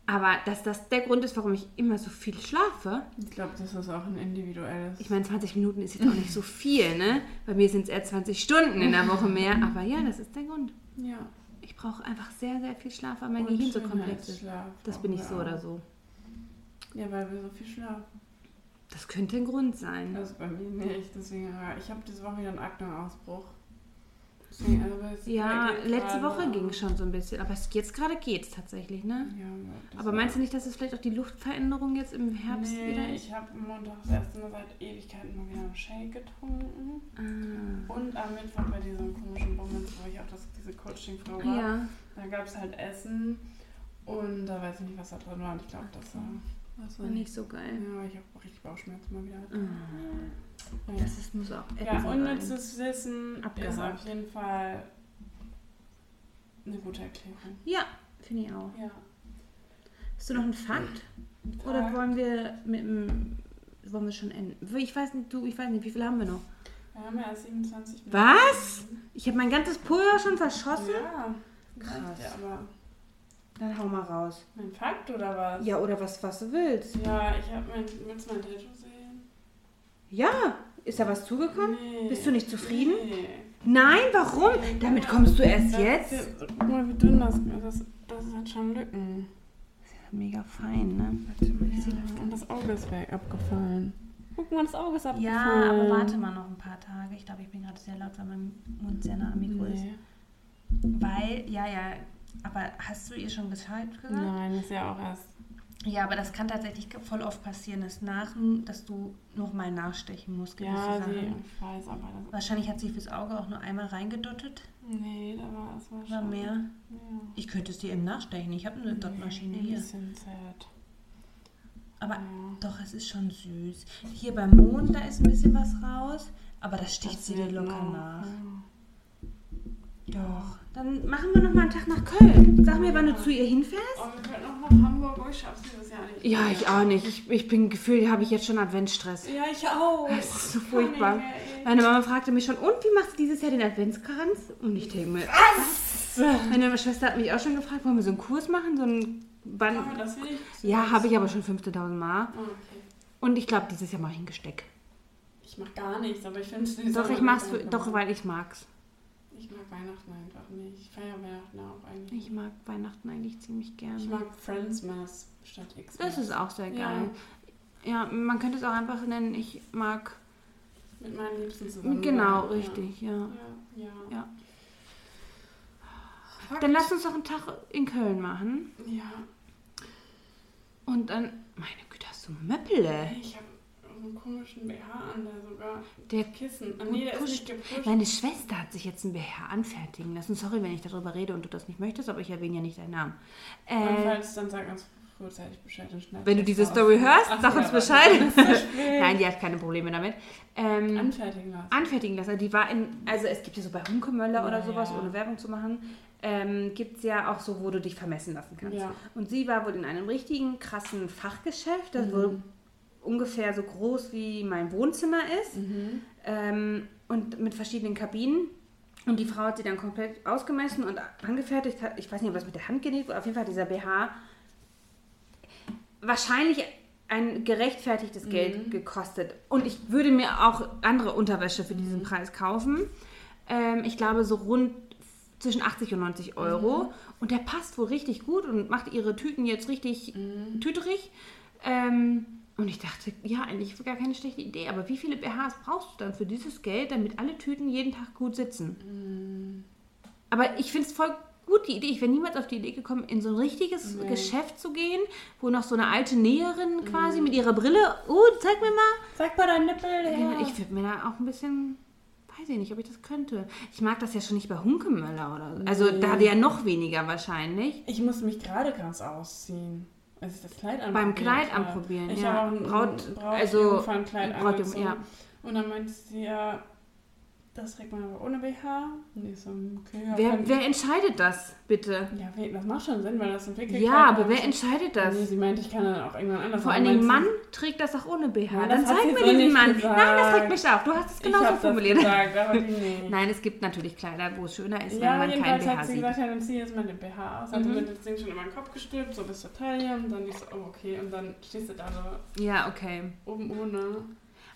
Aber dass das der Grund ist, warum ich immer so viel schlafe. Ich glaube, das ist auch ein individuelles. Ich meine, 20 Minuten ist jetzt auch nicht so viel, ne? Bei mir sind es eher 20 Stunden in der Woche mehr. Aber ja, das ist der Grund. ja. Ich brauche einfach sehr, sehr viel Schlaf, weil mein Und Gehirn so komplex ist. Das bin ich so auch. oder so. Ja, weil wir so viel schlafen. Das könnte ein Grund sein. Also bei mir nicht. Deswegen, ich habe diese Woche wieder einen Akneausbruch. Also es Ja, geht letzte Woche ging schon so ein bisschen, aber es, jetzt gerade geht es tatsächlich, ne? Ja, Aber meinst du nicht, dass es vielleicht auch die Luftveränderung jetzt im Herbst nee, wieder ist? ich habe Montag das erste Mal seit Ewigkeiten mal wieder einen Shake getrunken. Ah. Und am Mittwoch bei diesem komischen Bummens, wo ich auch das, diese Coaching-Frau war. Ja, Da gab es halt Essen. Und da weiß ich nicht, was da drin war. Und ich glaube, das war... Das war nicht so geil. Ja, ich habe richtig Bauchschmerzen mal wieder. Ah. Ja. Das ist, muss auch Ja, sein. unnützes Wissen ist auf jeden Fall eine gute Erklärung. Ja, finde ich auch. Ja. Hast du noch einen Fakt? Oder Fakt. wollen wir mit dem... Wollen wir schon enden? Ich weiß nicht, du, ich weiß nicht, wie viel haben wir noch? Wir haben ja erst 27 Minuten. Was? Ich habe mein ganzes Pulver schon verschossen? Ja, Krass. Krass. Ja, aber Dann hau mal raus. mein Fakt oder was? Ja, oder was, was du willst. Ja, ich habe mein. Willst mein Tattoo sehen? Ja, ist da was zugekommen? Nee. Bist du nicht zufrieden? Nee. Nein, warum? Damit kommst du erst Das jetzt? Ist, guck mal, wie dünn das ist. Das, das hat schon Lücken. Mega fein, ne? Warte mal, ich sehe das Ja, und das Auge ist weg, abgefallen. Guck mal, das Auge ist abgefallen. Ja, aber warte mal noch ein paar Tage. Ich glaube, ich bin gerade sehr laut, weil mein Mund sehr nah am Mikro ist. Nee. Weil, ja, ja, aber hast du ihr schon Bescheid gesagt? Nein, ist ja auch erst. Ja, aber das kann tatsächlich voll oft passieren, dass, nach, dass du nochmal nachstechen musst. Ja, sie, ich weiß, aber das. Wahrscheinlich hat sie fürs Auge auch nur einmal reingedottet. Nee, da war es war War mehr. Ja. Ich könnte es dir eben nachstechen. Ich habe eine Dotmaschine Ein hier. bisschen zart. Aber Ja. doch, es ist schon süß. Hier beim Mond, da ist ein bisschen was raus. Aber das sticht Das sie dir locker noch, nach. Ja. Doch. Dann machen wir noch mal einen Tag nach Köln. Sag mir, wann du zu ihr hinfährst. Oh, wir könnten auch nach Hamburg. Ich schaff's dieses Jahr nicht. Ja, ich auch nicht. Ich, ich bin gefühlt, habe ich jetzt schon Adventsstress. Ja, ich auch. Das ist so furchtbar. nicht mehr. Meine Mama fragte mich schon, und wie machst du dieses Jahr den Adventskranz? Und ich denke mir, was? Meine Schwester hat mich auch schon gefragt, wollen wir so einen Kurs machen? So einen Band. Oh, das will ich. Ja, habe ich aber schon 15.000 Mal. Oh, okay. Und ich glaube, dieses Jahr mache ich ein Gesteck. Ich mach gar nichts, aber ich finde es Doch, ich mach's, für, doch, weil ich mag's. Ich mag Weihnachten einfach nicht. Ich feiere Weihnachten auch eigentlich. Ich mag Weihnachten eigentlich ziemlich gerne. Ich mag Friendsmas statt X. das ist auch sehr Ja. geil. Ja, man könnte es auch einfach nennen, ich mag. Mit meinen Liebsten zusammen. Genau, Ja. richtig, ja. Ja, ja. Ja. Dann lass uns doch einen Tag in Köln machen. Ja. Und dann. Meine Güte, hast du Möppele? Ich habe einen komischen BH an, der sogar Der Kissen. Ah, nee, der ist gepusht. Meine Schwester hat sich jetzt ein BH anfertigen lassen. Sorry, wenn ich darüber rede und du das nicht möchtest, aber ich erwähne ja nicht deinen Namen. Und Äh, falls, dann sag uns frühzeitig Bescheid und schneid wenn du diese. Story hörst, Ach sag uns Bescheid. Nein, die hat keine Probleme damit. Ähm, Anfertigen lassen. anfertigen lassen. Die war in, also es gibt ja so bei Hunkemöller oder sowas, ja. ohne Werbung zu machen, ähm, gibt es ja auch so, wo du dich vermessen lassen kannst. Ja. Und sie war wohl in einem richtigen krassen Fachgeschäft, das Mhm. wohl ungefähr so groß wie mein Wohnzimmer ist. Mhm. ähm, und mit verschiedenen Kabinen. Und die Frau hat sie dann komplett ausgemessen und angefertigt. Ich weiß nicht, ob das mit der Hand genäht wurde. Auf jeden Fall hat dieser BH wahrscheinlich ein gerechtfertigtes Mhm. Geld gekostet. Und ich würde mir auch andere Unterwäsche für Mhm. diesen Preis kaufen. Ähm, ich glaube, so rund zwischen 80 und 90 Euro. Mhm. Und der passt wohl richtig gut und macht ihre Tüten jetzt richtig Mhm. tüterig. Ähm, und ich dachte, ja, eigentlich gar keine schlechte Idee. Aber wie viele BHs brauchst du dann für dieses Geld, damit alle Tüten jeden Tag gut sitzen? Aber ich finde es voll gut, die Idee. Ich wäre niemals auf die Idee gekommen, in so ein richtiges Nee. Geschäft zu gehen, wo noch so eine alte Näherin quasi mit ihrer Brille, oh, zeig mir mal. Sag mal deinen Nippel her. Ich würde mir da auch ein bisschen, weiß ich nicht, ob ich das könnte. Ich mag das ja schon nicht bei Hunkemöller oder so. Also Nee. da ja noch weniger wahrscheinlich. Ich muss mich gerade ganz ausziehen. Als ich das Kleid anprobiert Beim Kleid anprobieren, ich ja. habe auch ein Braut- Braut, also, Brautjung- angezogen. ja. Und dann meinte sie ja, das trägt man aber ohne BH. Ich so, okay, ja, Wer, wer entscheidet das, bitte? ja, das macht schon Sinn, weil das ein Wickelkleid Ja, aber wer entscheidet das? Nee, sie meinte, ich kann dann auch irgendwann anders Vor Meinte Mann trägt das auch ohne BH. Ja, Dann zeig mir diesen Mann. gesagt. Nein, das regt mich auf. Du hast es genauso formuliert. gesagt, nee. <laughs> Nein, es gibt natürlich Kleider, wo es schöner ist, wenn Ja, man kein jedenfalls BH hat sie sieht. gesagt, ja, dann zieh jetzt mal den BH aus. Hat Mhm. mir das Ding schon über den Kopf gestülpt, so bis zur Taille. Und dann ich so, oh, okay. Und dann stehst du da so Ja, okay. oben ohne.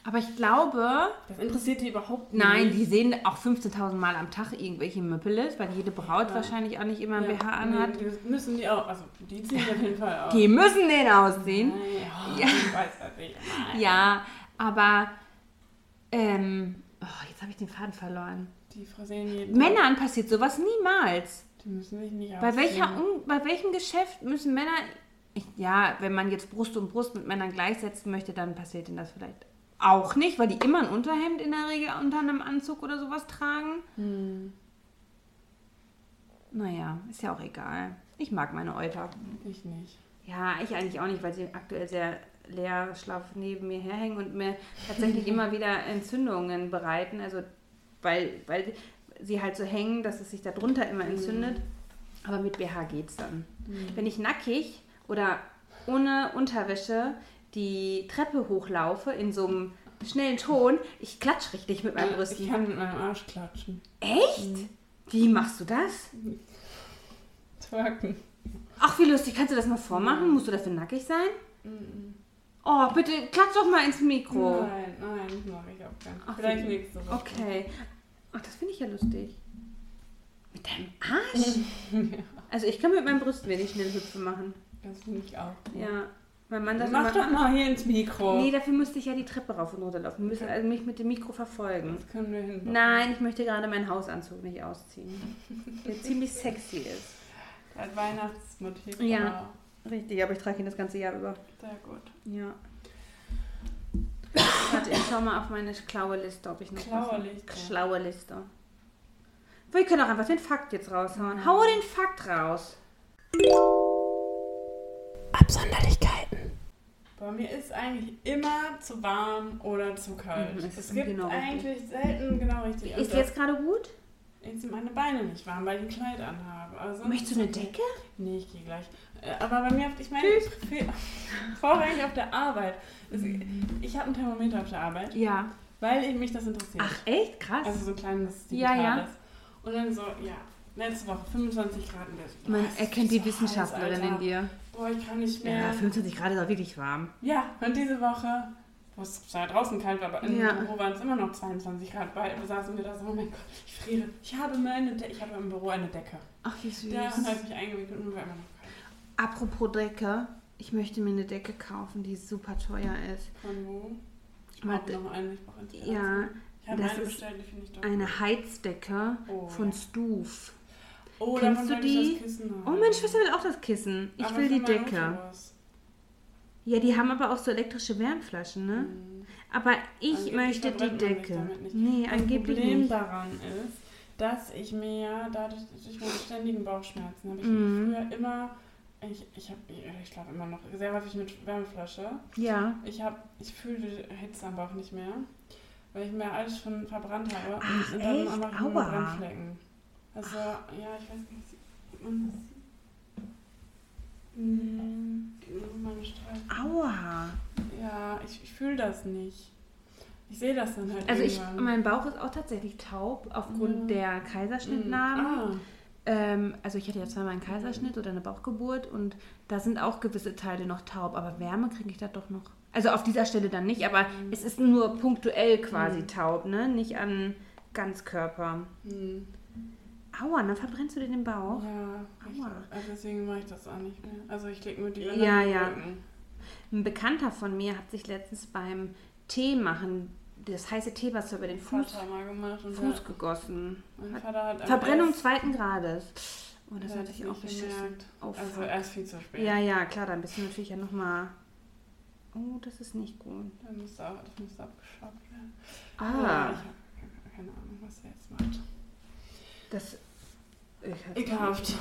Aber ich glaube, Das interessiert die überhaupt nicht. nein, die sehen auch 15.000 Mal am Tag irgendwelche Möppeles, weil jede Braut Ja. wahrscheinlich auch nicht immer ein Ja, BH anhat. Die müssen die auch, also die ziehen auf jeden Fall <laughs> aus. Die müssen den ausziehen. Nein, oh, Ja. ich weiß das nicht. Nein. Ja, aber ähm, oh, jetzt habe ich den Faden verloren. Die frisieren jeden Tag. Männern passiert sowas niemals. Die müssen sich nicht Bei, ausziehen. welcher, bei welchem Geschäft müssen Männer. Ich, ja, wenn man jetzt Brust und Brust mit Männern gleichsetzen möchte, dann passiert ihnen das vielleicht auch nicht, weil die immer ein Unterhemd in der Regel unter einem Anzug oder sowas tragen. Hm, Naja, ist ja auch egal. Ich mag meine Euter. ich nicht. Ja, ich eigentlich auch nicht, weil sie aktuell sehr leer schlaff neben mir herhängen und mir tatsächlich <laughs> immer wieder Entzündungen bereiten. Also, weil, weil sie halt so hängen, dass es sich darunter immer entzündet. Aber mit BH geht's dann. Wenn ich nackig oder ohne Unterwäsche die Treppe hochlaufe in so einem schnellen Ton, ich klatsch richtig mit meinen Ich Brüsten. kann mit meinem Arsch klatschen. Echt? Wie machst du das? Twerken. Ach, wie lustig. Kannst du das mal vormachen? Musst du dafür nackig sein? Oh, bitte klatsch doch mal ins Mikro. Nein, nein, das mache ich auch gar nicht. Ach, Vielleicht nächste Woche. Okay. Ach, das finde ich ja lustig. Mit deinem Arsch? <laughs> Also ich kann mit meinen Brüsten wenig schnell Hüpfe machen. Das finde ich auch. Ja. Mein Mann sagt Mach immer, doch mal hier ins Mikro. Nee, dafür müsste ich ja die Treppe rauf und runter laufen. Du müsstest also mich mit dem Mikro verfolgen. das können wir hin. Nein, ich möchte gerade meinen Hausanzug nicht ausziehen. Der <laughs> ziemlich sexy ist. Als Weihnachtsmotiv. Ja. Richtig, aber ich trage ihn das ganze Jahr über. Sehr gut. Ja. Warte, ich schau mal auf meine schlaue Liste, ob ich noch Schlaue was- Liste. Schlaue Liste. Wir können auch einfach den Fakt jetzt raushauen. Hau den Fakt raus. Absonderlichkeiten. Bei mir ist eigentlich immer zu warm oder zu kalt. Mhm, es es ist gibt genau richtig. eigentlich selten genau richtig. Ist jetzt gerade gut? jetzt sind meine Beine nicht warm, weil ich ein Kleid anhabe. Sonst Möchtest du eine. Decke? Nee, ich gehe gleich. Äh, Aber bei mir, ich meine, <laughs> vorrangig auf der Arbeit. Es- Ich habe ein Thermometer auf der Arbeit, Ja. weil mich das interessiert. Ach, echt? Krass. Also so ein kleines Ja, ja. digitales. Und dann so, ja, Letzte Woche 25 Grad in der Man erkennt die Wissenschaftlerin in dir. Boah, ich kann nicht mehr. Ja, 25 Grad ist auch wirklich warm. Ja, und diese Woche, wo es zwar draußen kalt war, aber im Ja. Büro waren es immer noch 22 Grad. Weil wir saßen wir da so, oh mein Gott, ich friere. Ich habe meine De ich habe im Büro eine Decke. Ach, wie süß. Der hat mich eingewickelt und war immer noch kalt. Apropos Decke, ich möchte mir eine Decke kaufen, die super teuer ist. Von wo? Ich brauche noch eine, ich brauche. Ja, Ich habe das eine ist bestellt, die finde ich doch. eine Heizdecke Oh, von ja. Stuf. Oh, Kennst du die? Oh, meine Schwester will auch das Kissen. Ich Aber will die Decke. Ja, die haben aber auch so elektrische Wärmflaschen, ne? Mhm. Aber ich Angeblich möchte die Decke. Nee, Das angeblich Problem nicht. daran ist, dass ich mir ja dadurch, durch meine ständigen Bauchschmerzen, habe ich Mhm. früher immer, ich, ich, hab, ich schlafe immer noch sehr häufig mit Wärmeflasche. Ja. Ich, hab, ich fühle die Hitze am Bauch nicht mehr, weil ich mir alles schon verbrannt habe. Ach, und dann echt? einfach nur Aua. Also, ja, ich weiß nicht, sieht man das? Mhm. Aua. Ja, ich, ich fühle das nicht. Ich sehe das dann halt Also ich, mein Bauch ist auch tatsächlich taub aufgrund Ja. der Kaiserschnittnarben. Ah, Ähm, also ich hatte ja zweimal einen Kaiserschnitt oder eine Bauchgeburt und da sind auch gewisse Teile noch taub, aber Wärme kriege ich da doch noch. Also auf dieser Stelle dann nicht, aber es ist nur punktuell quasi Mhm. taub, ne? Nicht an Ganzkörper. hm. Aua, dann verbrennst du dir den Bauch. Ja, ich, Aua. also deswegen mache ich das auch nicht mehr. Also ich lege mir die Ja, den ja. Rücken. Ein Bekannter von mir hat sich letztens beim Tee machen das heiße Teewasser über den Fuß, und Fuß gegossen. mein Hat Vater hat Verbrennung zweiten Grades. Oh, das hatte hat ich auch beschissen. Oh, also erst viel zu spät. Ja, ja, klar, dann bist du natürlich ja nochmal. Oh, das ist nicht gut. Dann das müsste abgeschabt werden. Ja, Ah, ich habe keine Ahnung, was er jetzt macht. Das. Ekelhaft.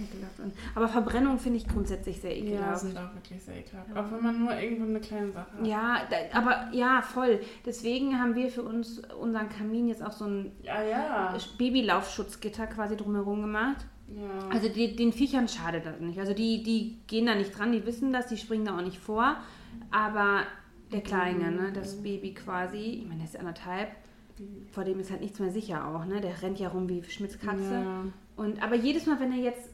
ekelhaft. Aber Verbrennung finde ich grundsätzlich sehr Ja, ekelhaft. sind auch wirklich sehr ekelhaft. Auch wenn man nur irgendwo eine kleine Sache hat. Ja, da, aber ja, voll. Deswegen haben wir für uns unseren Kamin jetzt auch so ein Ja, ja. Babylaufschutzgitter quasi drumherum gemacht. ja. Also die, den Viechern schadet das nicht. Also die, die gehen da nicht dran, die wissen das, die springen da auch nicht vor. Aber der Kleine, ne, das Baby quasi, ich meine, der ist anderthalb, vor dem ist halt nichts mehr sicher auch, ne? Der rennt ja rum wie Schmitzkatze. Ja. Und aber jedes Mal, wenn er jetzt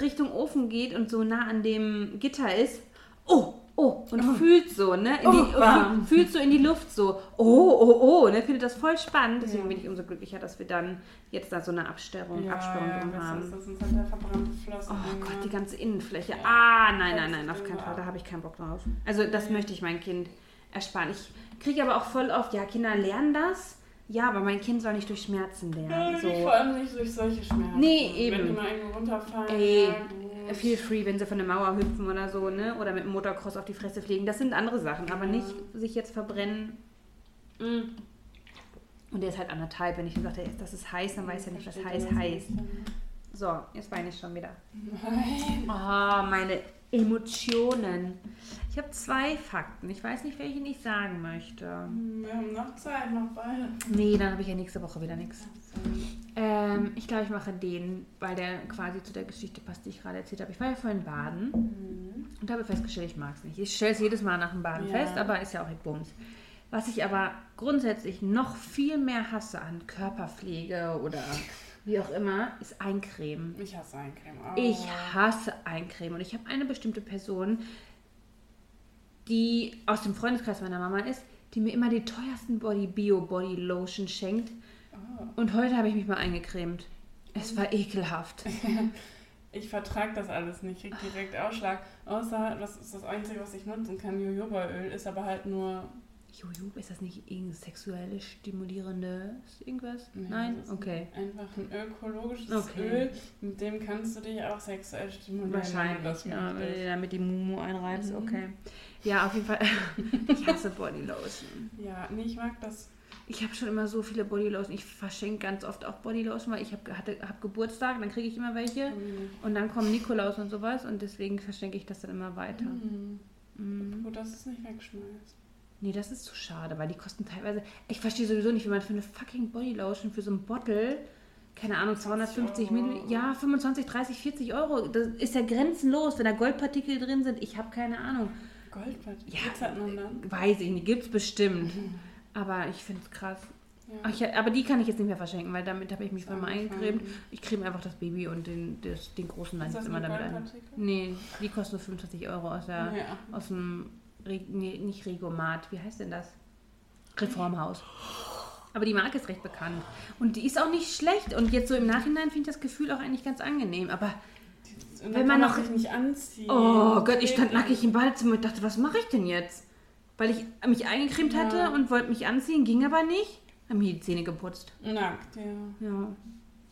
Richtung Ofen geht und so nah an dem Gitter ist, oh, oh, und fühlt so, ne? In die, Oh, warm. fühlt so in die Luft so, oh, oh, oh, ne? Findet das voll spannend. Deswegen Ja. bin ich umso glücklicher, dass wir dann jetzt da so eine Absperrung, Ja, Absperrung ja, das haben. Ist, das sind halt verbrannte Flossen. Oh Gott, die ganze Innenfläche. Ja. Ah, nein, nein, nein, auf keinen Fall. Da habe ich keinen Bock drauf. Also das möchte ich mein Kind ersparen. Ich kriege aber auch voll oft, ja, Kinder lernen das. Ja, aber mein Kind soll nicht durch Schmerzen Ja, lernen. nicht, So. vor allem nicht durch solche Schmerzen. Nee, eben. Wenn die mal irgendwo runterfallen. Ey, ja, gut. Feel free, wenn sie von der Mauer hüpfen oder so, ne? Oder mit dem Motocross auf die Fresse fliegen. Das sind andere Sachen, aber Ja. nicht sich jetzt verbrennen. Mm. Und der ist halt anderthalb. Wenn ich gesagt hätte, das ist heiß, dann weiß er nicht, was heiß heißt. So, jetzt weine ich schon wieder. <laughs> Nein. Oh, meine Emotionen. Ich habe zwei Fakten. Ich weiß nicht, welche ich sagen möchte. Wir haben noch Zeit, noch beide. Nee, dann habe ich ja nächste Woche wieder nichts. Ähm, ich glaube, ich mache den, weil der quasi zu der Geschichte passt, die ich gerade erzählt habe. Ich war ja vorhin baden und habe festgestellt, ich mag es nicht. Ich stelle es jedes Mal nach dem Baden Ja. fest, aber ist ja auch Bums. Was ich aber grundsätzlich noch viel mehr hasse an Körperpflege oder wie auch immer, ist Eincremen. Ich hasse Eincreme. Oh. Ich hasse Eincremen und ich habe eine bestimmte Person, die aus dem Freundeskreis meiner Mama ist, die mir immer die teuersten Body Bio Body Lotion schenkt. Oh. Und heute habe ich mich mal eingecremt. Es war ekelhaft. <laughs> Ich vertrage das alles nicht, krieg direkt Ausschlag. Außer, das ist das Einzige, was ich nutzen kann, Jojobaöl, ist aber halt nur... Jojo, ist das nicht irgendein sexuelle stimulierende irgendwas? Nein? ist Okay. Einfach ein ökologisches Okay. Öl, mit dem kannst du dich auch sexuell stimulieren. Wahrscheinlich, ja, wenn du damit die Mumu einreibst, Mhm. okay. Ja, auf jeden Fall. <laughs> ich hasse Body Lotion. Ja, nee, ich mag das. Ich habe schon immer so viele Bodylotion. Ich verschenke ganz oft auch Bodylotion, weil ich habe hab Geburtstag, dann kriege ich immer welche. Und dann kommen Nikolaus und sowas und deswegen verschenke ich das dann immer weiter. Mhm. Mhm. Gut, dass du es nicht wegschmeißt. Nee, das ist zu schade, weil die kosten teilweise. Ich verstehe sowieso nicht, wie man für eine fucking Bodylotion für so ein Bottle, keine Ahnung, 250 Euro. Milliliter, ja, 25, 30, 40 Euro. Das ist ja grenzenlos, wenn da Goldpartikel drin sind. Ich habe keine Ahnung. Goldbad. Ja, Glitzert man dann? Weiß ich nicht, gibt's bestimmt. Aber ich finde es krass. Ja. Ach, ich, aber die kann ich jetzt nicht mehr verschenken, weil damit habe ich mich voll mal eingecremt. Ich creme einfach das Baby und den, das, den großen das immer damit ein. Goldpartikel? Nee, die kosten nur 25 Euro aus, der, Ja. aus dem, Re, nee, nicht Regomat, wie heißt denn das? Reformhaus. Aber die Marke ist recht bekannt. Und die ist auch nicht schlecht. Und jetzt so im Nachhinein finde ich das Gefühl auch eigentlich ganz angenehm. Aber, Wenn man noch- sich nicht anziehen. oh Gott, ich stand nackig im Badezimmer und dachte, was mache ich denn jetzt? Weil ich mich eingecremt Ja. hatte und wollte mich anziehen, ging aber nicht. Haben mir die Zähne geputzt. Nackt, ja. Ja.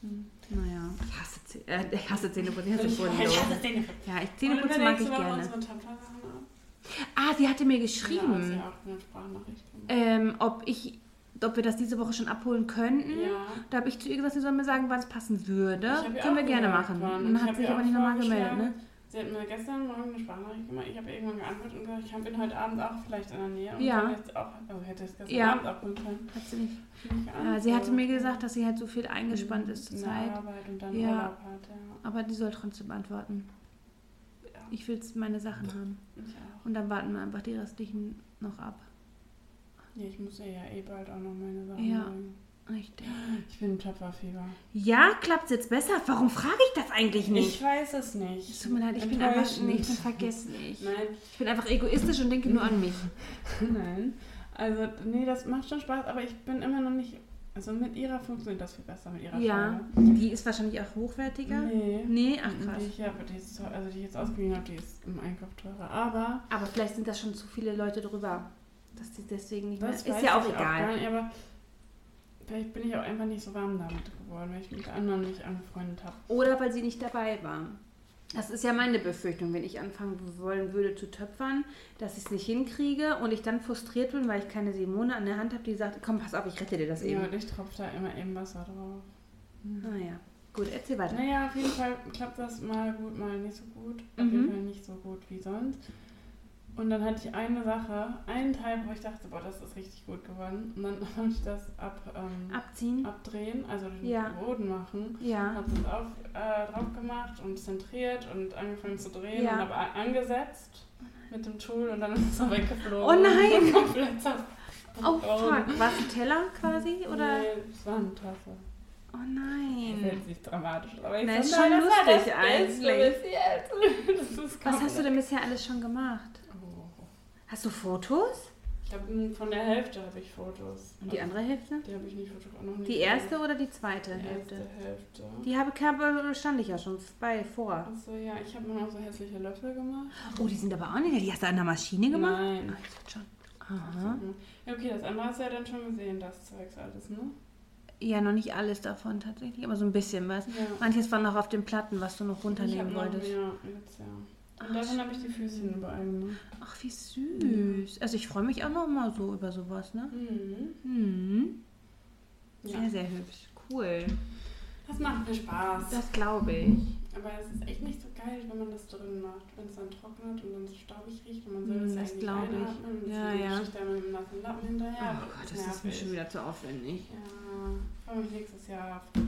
Hm. Naja, ich hasse, Zäh äh, ich hasse Zähneputzen. Ich hasse Zähneputzen. Ja, ich Zähneputzen mag ich gerne. ab? Ah, sie hatte mir geschrieben, ja ähm, ob ich, ob wir das diese Woche schon abholen könnten. Ja. Da habe ich zu ihr gesagt, sie soll mir sagen, wann es passen würde. Können wir gerne machen. Und dann hat sich aber nicht nochmal gemeldet, ne? Sie hat mir gestern Morgen eine Sprachnachricht gemacht. Ich habe irgendwann geantwortet und gesagt, ich bin heute Abend auch vielleicht in der Nähe. Und Ja. jetzt auch, also hätte es gestern Ja. Abend abholen können. Hat sie nicht. Ja, sie hatte mir gesagt, dass sie halt so viel eingespannt ist In zur Zeit. Arbeit und dann Ja. Urlaub hat, ja. Aber die soll trotzdem antworten. Ich will meine Sachen haben. Ich auch. Und dann warten wir einfach die restlichen noch ab. Ja, ich muss ja eh bald auch noch meine Sachen Ja. bringen. Richtig. Ich bin im Töpferfieber. Ja, klappt jetzt besser? Warum frage ich das eigentlich nicht? Ich weiß es nicht. Es tut mir leid, ich bin einfach nee, ich bin vergesslich. Nein, Ich bin einfach egoistisch und denke nur an mich. <laughs> nein. Also, nee, das macht schon Spaß, aber ich bin immer noch nicht. Also mit ihrer funktioniert das viel besser, mit ihrer Ja, Farbe. die ist wahrscheinlich auch hochwertiger. Nee. Nee, ach krass. Die ich, habe, die, ist, also die ich jetzt ausgeliehen habe, die ist im Einkauf teurer. Aber Aber vielleicht sind da schon zu viele Leute drüber. Dass die deswegen nicht mehr. das Ist weiß ja auch egal. nicht, aber vielleicht bin ich auch einfach nicht so warm damit geworden, weil ich mit anderen nicht angefreundet habe. Oder weil sie nicht dabei war. Das ist ja meine Befürchtung, wenn ich anfangen wollen würde zu töpfern, dass ich es nicht hinkriege und ich dann frustriert bin, weil ich keine Simone an der Hand habe, die sagt, komm, pass auf, ich rette dir das Ja, eben. und ich tropfe da immer eben Wasser drauf. Naja, gut, erzähl weiter. Naja, auf jeden Fall klappt das mal gut, mal nicht so gut. Auf Mhm. jeden Fall nicht so gut wie sonst. Und dann hatte ich eine Sache, einen Teil, wo ich dachte, boah, das ist richtig gut geworden. Und dann <laughs> wollte ich das ab, ähm, Abziehen? abdrehen, also den Ja. Boden machen. Ja. Habe das auf, äh, drauf gemacht und zentriert und angefangen zu drehen Ja. und habe angesetzt mit dem Tool und dann ist es so <laughs> weggeflogen. Oh nein! <laughs> Komplett. Oh fuck, war es ein Teller quasi? Oder? Nee, es war eine Tasse. Oh Das nein. ist jetzt nicht dramatisch, aber ich Na, ist schon das das lustig Beste eigentlich. Das ist Was hast du denn bisher alles schon gemacht? Hast du Fotos? Ich habe von der Hälfte habe ich Fotos. Und die andere Hälfte? Die habe ich nicht fotografiert. Die erste oder die zweite die Hälfte? erste Hälfte. Die habe Kabel stand ich ja schon bei vor. Achso, ja, ich habe mir noch so hässliche Löffel gemacht. Oh, die sind aber auch nicht. Die hast du an der Maschine gemacht? Nein. Ich dachte schon. Aha. Ja, okay, das andere hast du ja dann schon gesehen, das Zeugs alles, ne? Ja, noch nicht alles davon tatsächlich, aber so ein bisschen was. Ja. Manches war noch auf den Platten, was du noch runternehmen wolltest. mehr jetzt, ja. Und davon habe ich die Füßchen überall gemacht. Ach, wie süß. Also ich freue mich auch noch mal so über sowas, ne? Mhm. Mhm. Ja. Sehr, sehr hübsch. Cool. Das macht mir Spaß. Das glaube ich. Aber es ist echt nicht so geil, wenn man das drin macht. Wenn es dann trocknet und dann so staubig riecht und man soll Mm, das eigentlich glaub ich. einatmen und Ja, dann ja. sticht da mit dem nassen Lappen hinterher. oh Gott, das ist mir schon wieder zu aufwendig. Ja, ich freue mich nächstes Jahr auf,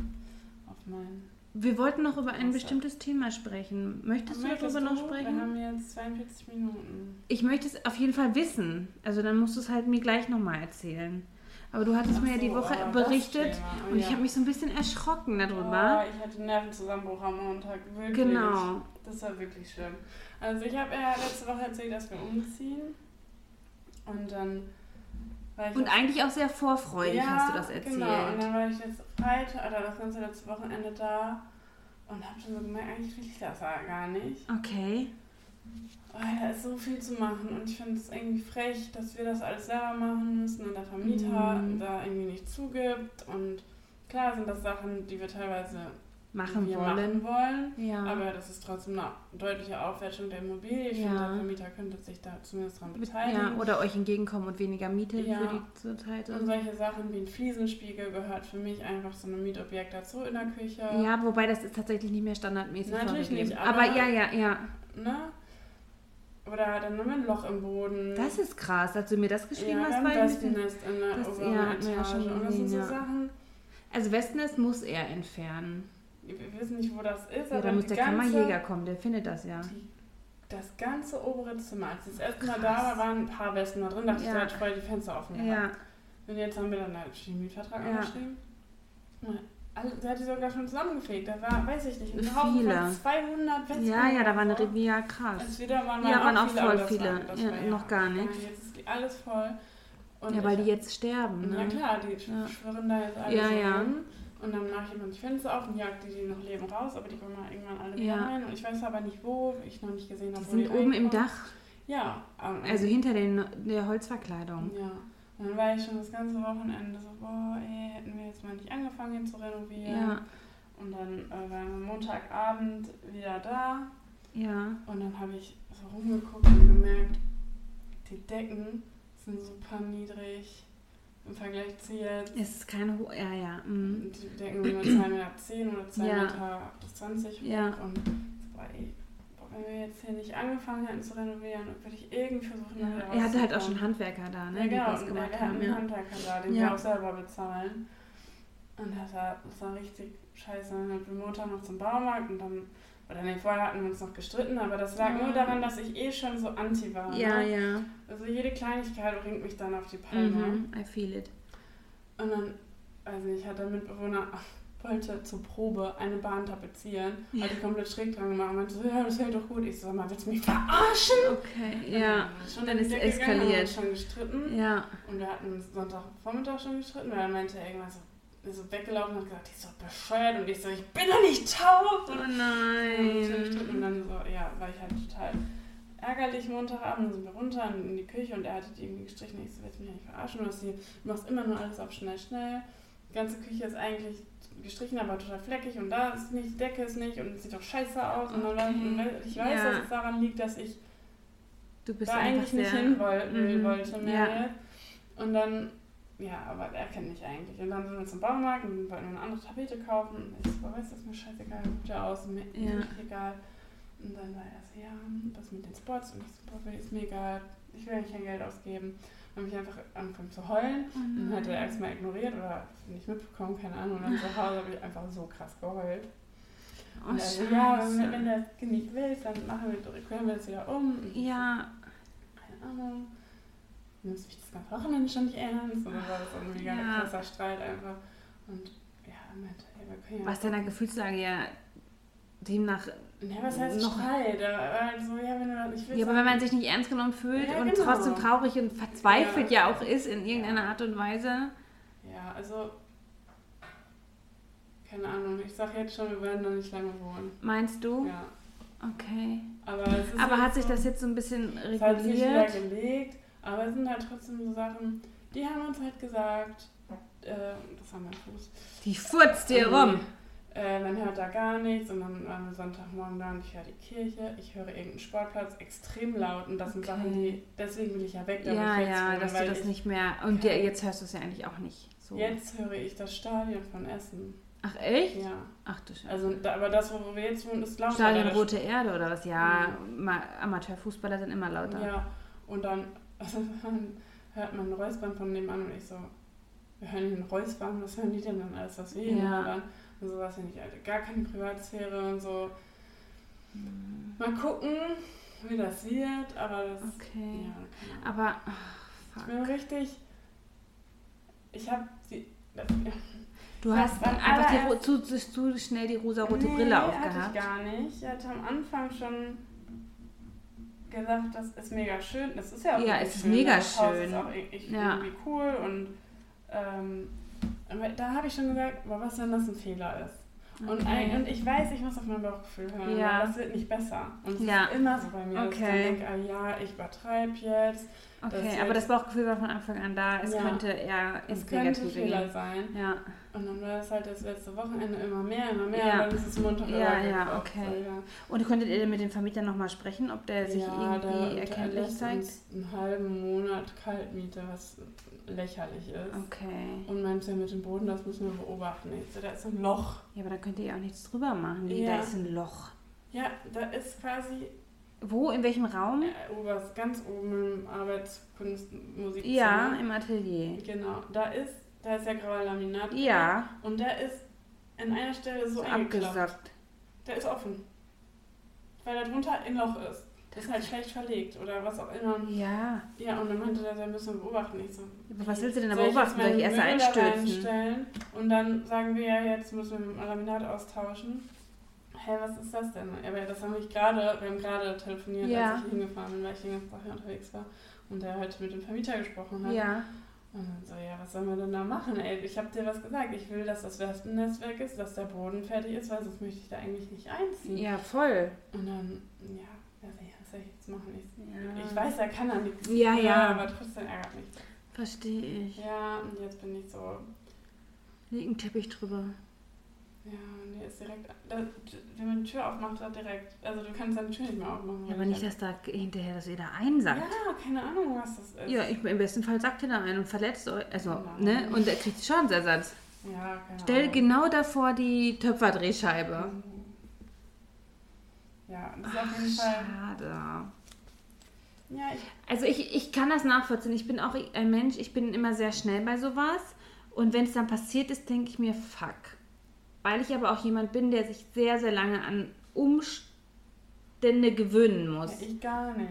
auf mein... Wir wollten noch über ein bestimmtes Thema sprechen. Möchtest du darüber noch sprechen? Wir haben jetzt 42 Minuten. Ich möchte es auf jeden Fall wissen. Also dann musst du es halt mir gleich nochmal erzählen. Aber du hattest Ach mir ja die so, Woche das berichtet. Oh, und ich ja. habe mich so ein bisschen erschrocken darüber. Oh, ich hatte einen Nervenzusammenbruch am Montag. Wirklich. Genau. Das war wirklich schlimm. Also ich habe ja letzte Woche erzählt, dass wir umziehen. Und dann ich Und eigentlich auch sehr vorfreudig ja, hast du das erzählt. Genau, und dann war ich jetzt Freitag, oder das ganze letzte Wochenende da und habe schon so gemerkt, eigentlich will ich das gar nicht. Okay. Weil da ist so viel zu machen und ich finde es irgendwie frech, dass wir das alles selber machen müssen und der Vermieter Mhm. da irgendwie nicht zugibt. Und klar sind das Sachen, die wir teilweise Machen wollen. machen wollen. Ja. Aber das ist trotzdem eine deutliche Aufwertung der Immobilie. Ich finde, Ja. der Vermieter könnte sich da zumindest dran beteiligen. ja, oder euch entgegenkommen und weniger Miete Ja. für die Zurzeit. Und solche Sachen wie ein Fliesenspiegel gehört für mich einfach so ein Mietobjekt dazu in der Küche. Ja, wobei das ist tatsächlich nicht mehr standardmäßig Natürlich nicht, aber, aber- ja, ja, ja. Ne? Oder dann haben wir ein Loch im Boden. Das ist krass, als du mir das geschrieben ja, hast. bisschen, Wespennest in der das- ja, wir ja Etage. schon und das sind so. Sachen, also Westnest muss er entfernen. Wir wissen nicht, wo das ist, Ja, da muss der ganze, Kammerjäger kommen, der findet das ja. Die, das ganze obere Zimmer, als ich das erste Mal da war, waren ein paar Wespen da drin, dachte Ja. ich, da hat vorher die Fenster offen gehabt. Ja, Und jetzt haben wir dann den Mietvertrag Ja. alle- Da hat die sogar schon zusammengefegt. Da war, weiß ich nicht, ein Haufen Viele. von 200 Wetzlar. Ja, ja, da war eine Riviera Als krass. wir da waren, Ja, waren auch aber voll viele. War, das Ja, war noch gar nichts. Jetzt ist alles voll. Und Ja, weil ich- die jetzt sterben. Ja Ne? klar, die Ja. schwirren da jetzt alle Ja, so ja. rum. Und dann mache ich immer die Fenster auf und jag die, die noch leben, raus. Aber die kommen mal irgendwann alle wieder Ja. rein. Und ich weiß aber nicht wo, ich noch nicht gesehen habe, Die wo die sind oben im. Dach, Ja. also hinter den, der Holzverkleidung. Ja. Und dann war ich schon das ganze Wochenende so, boah, ey, hätten wir jetzt mal nicht angefangen hier zu renovieren. Ja, Und dann äh, waren wir Montagabend wieder da. ja. Und dann habe ich so rumgeguckt und gemerkt, die Decken sind super niedrig im Vergleich zu jetzt. Es ist keine Ho Ja, ja. Mm. Die Decken sind nur 2,10 Meter oder 2,20 Ja. Meter hoch. Ja. Und boah, wenn wir jetzt hier nicht angefangen hätten zu renovieren, würde ich irgendwie versuchen, ja. Er hatte halt auch schon Handwerker da, ne? Ja, genau. Und gemacht wir hatten haben. einen Ja. Handwerker da, den Ja. wir auch selber bezahlen. Und das war, das war richtig scheiße. Dann sind wir Montag noch zum Baumarkt und dann, oder nee, vorher hatten wir uns noch gestritten, aber das lag Ja. nur daran, dass ich eh schon so anti war. Ja, ne? ja. Also jede Kleinigkeit bringt mich dann auf die Palme. Mhm. I feel it. Und dann, weiß nicht, hat der Mitbewohner <laughs> wollte zur Probe eine Bahn tapezieren, Ja. hat die komplett schräg dran gemacht und meinte so, ja, das hält doch gut. Ich so, sag mal, willst du mich verarschen? Okay, ja. Schon Dann ist es Decke gegangen, haben eskaliert. uns schon gestritten. Ja. Und wir hatten Sonntagvormittag schon gestritten, weil er meinte irgendwann so, so weggelaufen und hat gesagt, die ist doch bescheuert. Und ich so, ich bin doch nicht taub. Oh Und schon gestritten und nein. dann so, ja, war ich halt total ärgerlich Montagabend. Sind wir runter in die Küche und er hatte die irgendwie gestrichen. Ich so, willst du mich nicht verarschen? Du, machst immer nur alles auf schnell, schnell. Die ganze Küche ist eigentlich gestrichen, aber total fleckig und da ist nicht, die Decke ist nicht und es sieht doch scheiße aus. Und Okay. ich weiß, Ja. dass es daran liegt, dass ich da eigentlich nicht hin will- Mhm. wollte mehr. Ja. Und dann, ja, aber er kennt mich eigentlich. Und dann sind wir zum Baumarkt und wollten eine andere Tapete kaufen. Und ich so, weißt du, ist mir scheißegal, sieht ja aus, mir Ja. egal. Und dann war er so, ja, was mit den Spots? Und ich so, ist mir egal, ich will nicht kein Geld ausgeben. Dann habe ich einfach angefangen zu heulen. Oh Dann hat er erstmal ignoriert oder nicht mitbekommen, keine Ahnung. Und dann zu Hause habe ich einfach so krass geheult. Oh, Und er so, ja, wenn, wenn du das nicht willst, dann machen wir, wir das wieder um. Ja, keine Ahnung. Nimmst mich das ganze Wochenende schon nicht. Und dann war das irgendwie Ja. ein krasser Streit einfach. Und ja, meinte, ja, wir können ja. was deiner Gefühlslage ja demnach... Ja, was heißt noch- Streit? Er war halt so, ja, wenn du das nicht willst. Ja, aber wenn man sich nicht ernst genommen fühlt Ja, und genau. trotzdem traurig und verzweifelt ja, auch ist in irgendeiner Art und Weise... Ja, also. Keine Ahnung, ich sag jetzt schon, wir werden da nicht lange wohnen. Meinst du? Ja. Okay. Aber, Aber halt hat sich so, das jetzt so ein bisschen Es hat sich wieder reguliert? gelegt, aber es sind halt trotzdem so Sachen, die haben uns halt gesagt, äh, das haben wir am Fuß. Die furzt dir rum. Äh, man hört da gar nichts und dann wir Sonntagmorgen da und ich höre die Kirche, ich höre irgendeinen Sportplatz extrem laut und das sind Okay. Sachen, die, deswegen will ich ja weg, Ja, ich ja, wohne, dass du das ich, nicht mehr... Und Ja. ja, jetzt hörst du es ja eigentlich auch nicht so. Jetzt höre ich das Stadion von Essen. Ach, echt? Ja, Ach du Scheiße. also da, aber das, wo wir jetzt wohnen, ist lauter. Stadion Rote Erde oder was? Ja, ma Amateurfußballer sind immer lauter. Ja, und dann, also, <laughs> dann hört man ein Räuspern von nebenan und ich so, wir hören hier ein Räuspern, was hören die denn dann alles, was wir hier Ja. hören? Und sowas finde ich, Alter, gar keine Privatsphäre und so. Mal gucken, wie das wird, aber das, Okay. ja. Aber, Ich fuck. bin richtig, ich habe die, Du Was hast beim einfach die, zu, zu, zu schnell die rosarote nee, Brille hatte aufgehabt. ich gar nicht. Ich hatte am Anfang schon gesagt, das ist mega schön. Das ist ja auch Ja, es ist schön. mega das Haus schön. ist auch ich, Ja. irgendwie cool und ähm, da habe ich schon gesagt, was wenn das ein Fehler ist. Und, Okay. ein, und ich weiß, ich muss auf mein Bauchgefühl hören, Ja. weil das wird nicht besser. Und es Ja. ist immer so bei mir, dass ich Okay. denke, ah, ja, ich übertreibe jetzt. Okay, aber das Bauchgefühl war von Anfang an da. Es Ja. könnte eher Es ins könnte Negative Fehler gehen. sein. Ja, Und dann war es halt das letzte Wochenende immer mehr, immer mehr. Ja. Und dann ist es Montag Ja, ja, okay. ja. und konntet ihr mit dem Vermieter nochmal sprechen, ob der sich ja, irgendwie der, erkenntlich der zeigt? uns einen halben Monat Kaltmiete, was lächerlich ist. Okay. Und meinte mit dem Boden, das müssen wir beobachten. Ich so, da ist ein Loch. Ja, aber da könnt ihr ja auch nichts drüber machen. Ja. Da ist ein Loch. Ja, da ist quasi Wo? In welchem Raum? äh, oberst, ganz oben im Arbeitskunst, Musikzimmer. Ja, im Atelier. Genau, da ist, da ist ja grauer Laminat. Ja, Und der ist an einer Stelle so abgesackt. Der ist offen. Weil da drunter ein Loch ist. ist halt schlecht verlegt oder was auch immer. Ja. Ja, und dann meinte der, der müssen wir beobachten. Ich so, Aber was willst du denn da ich beobachten? Soll ich erst einstürzen? reinstellen? Und dann sagen wir ja, jetzt müssen wir mit dem Laminat austauschen. Hä, was ist das denn? Aber das haben wir gerade, wir haben gerade telefoniert, Ja. als ich hingefahren bin, weil ich den ganzen Tag unterwegs war. Und der heute mit dem Vermieter gesprochen hat. Ja. Und dann so, ja, was sollen wir denn da machen? Ey, ich habe dir was gesagt. Ich will, dass das Wespennest weg ist, dass der Boden fertig ist, weil sonst möchte ich da eigentlich nicht einziehen. Ja, voll. Und dann, ja, ja, was soll ich jetzt machen? Ich, Ja. ich weiß, er kann da nichts. Ja, ja. aber trotzdem ärgert mich das. Verstehe ich. Ja, und jetzt bin ich so, Leg einen Teppich drüber. Ja, und der ist direkt, da, wenn man die Tür aufmacht, da direkt, also du kannst deine Tür nicht mehr aufmachen. Ja, aber ich nicht, dass da hinterher das wieder einsackt. Ja, keine Ahnung, was das ist. Ja, ich, im besten Fall sackt ihr da ein und verletzt euch. Also, Nein. ne? Und er kriegt Schadensersatz. Ja, keine Stell genau davor die Töpferdrehscheibe. Ja, das ist auf jeden Fall, Schade. ja, ich Also ich, ich kann das nachvollziehen. Ich bin auch ein Mensch, ich bin immer sehr schnell bei sowas. Und wenn es dann passiert ist, denke ich mir, fuck. Weil ich aber auch jemand bin, der sich sehr, sehr lange an Umstände gewöhnen muss. Ich gar nicht.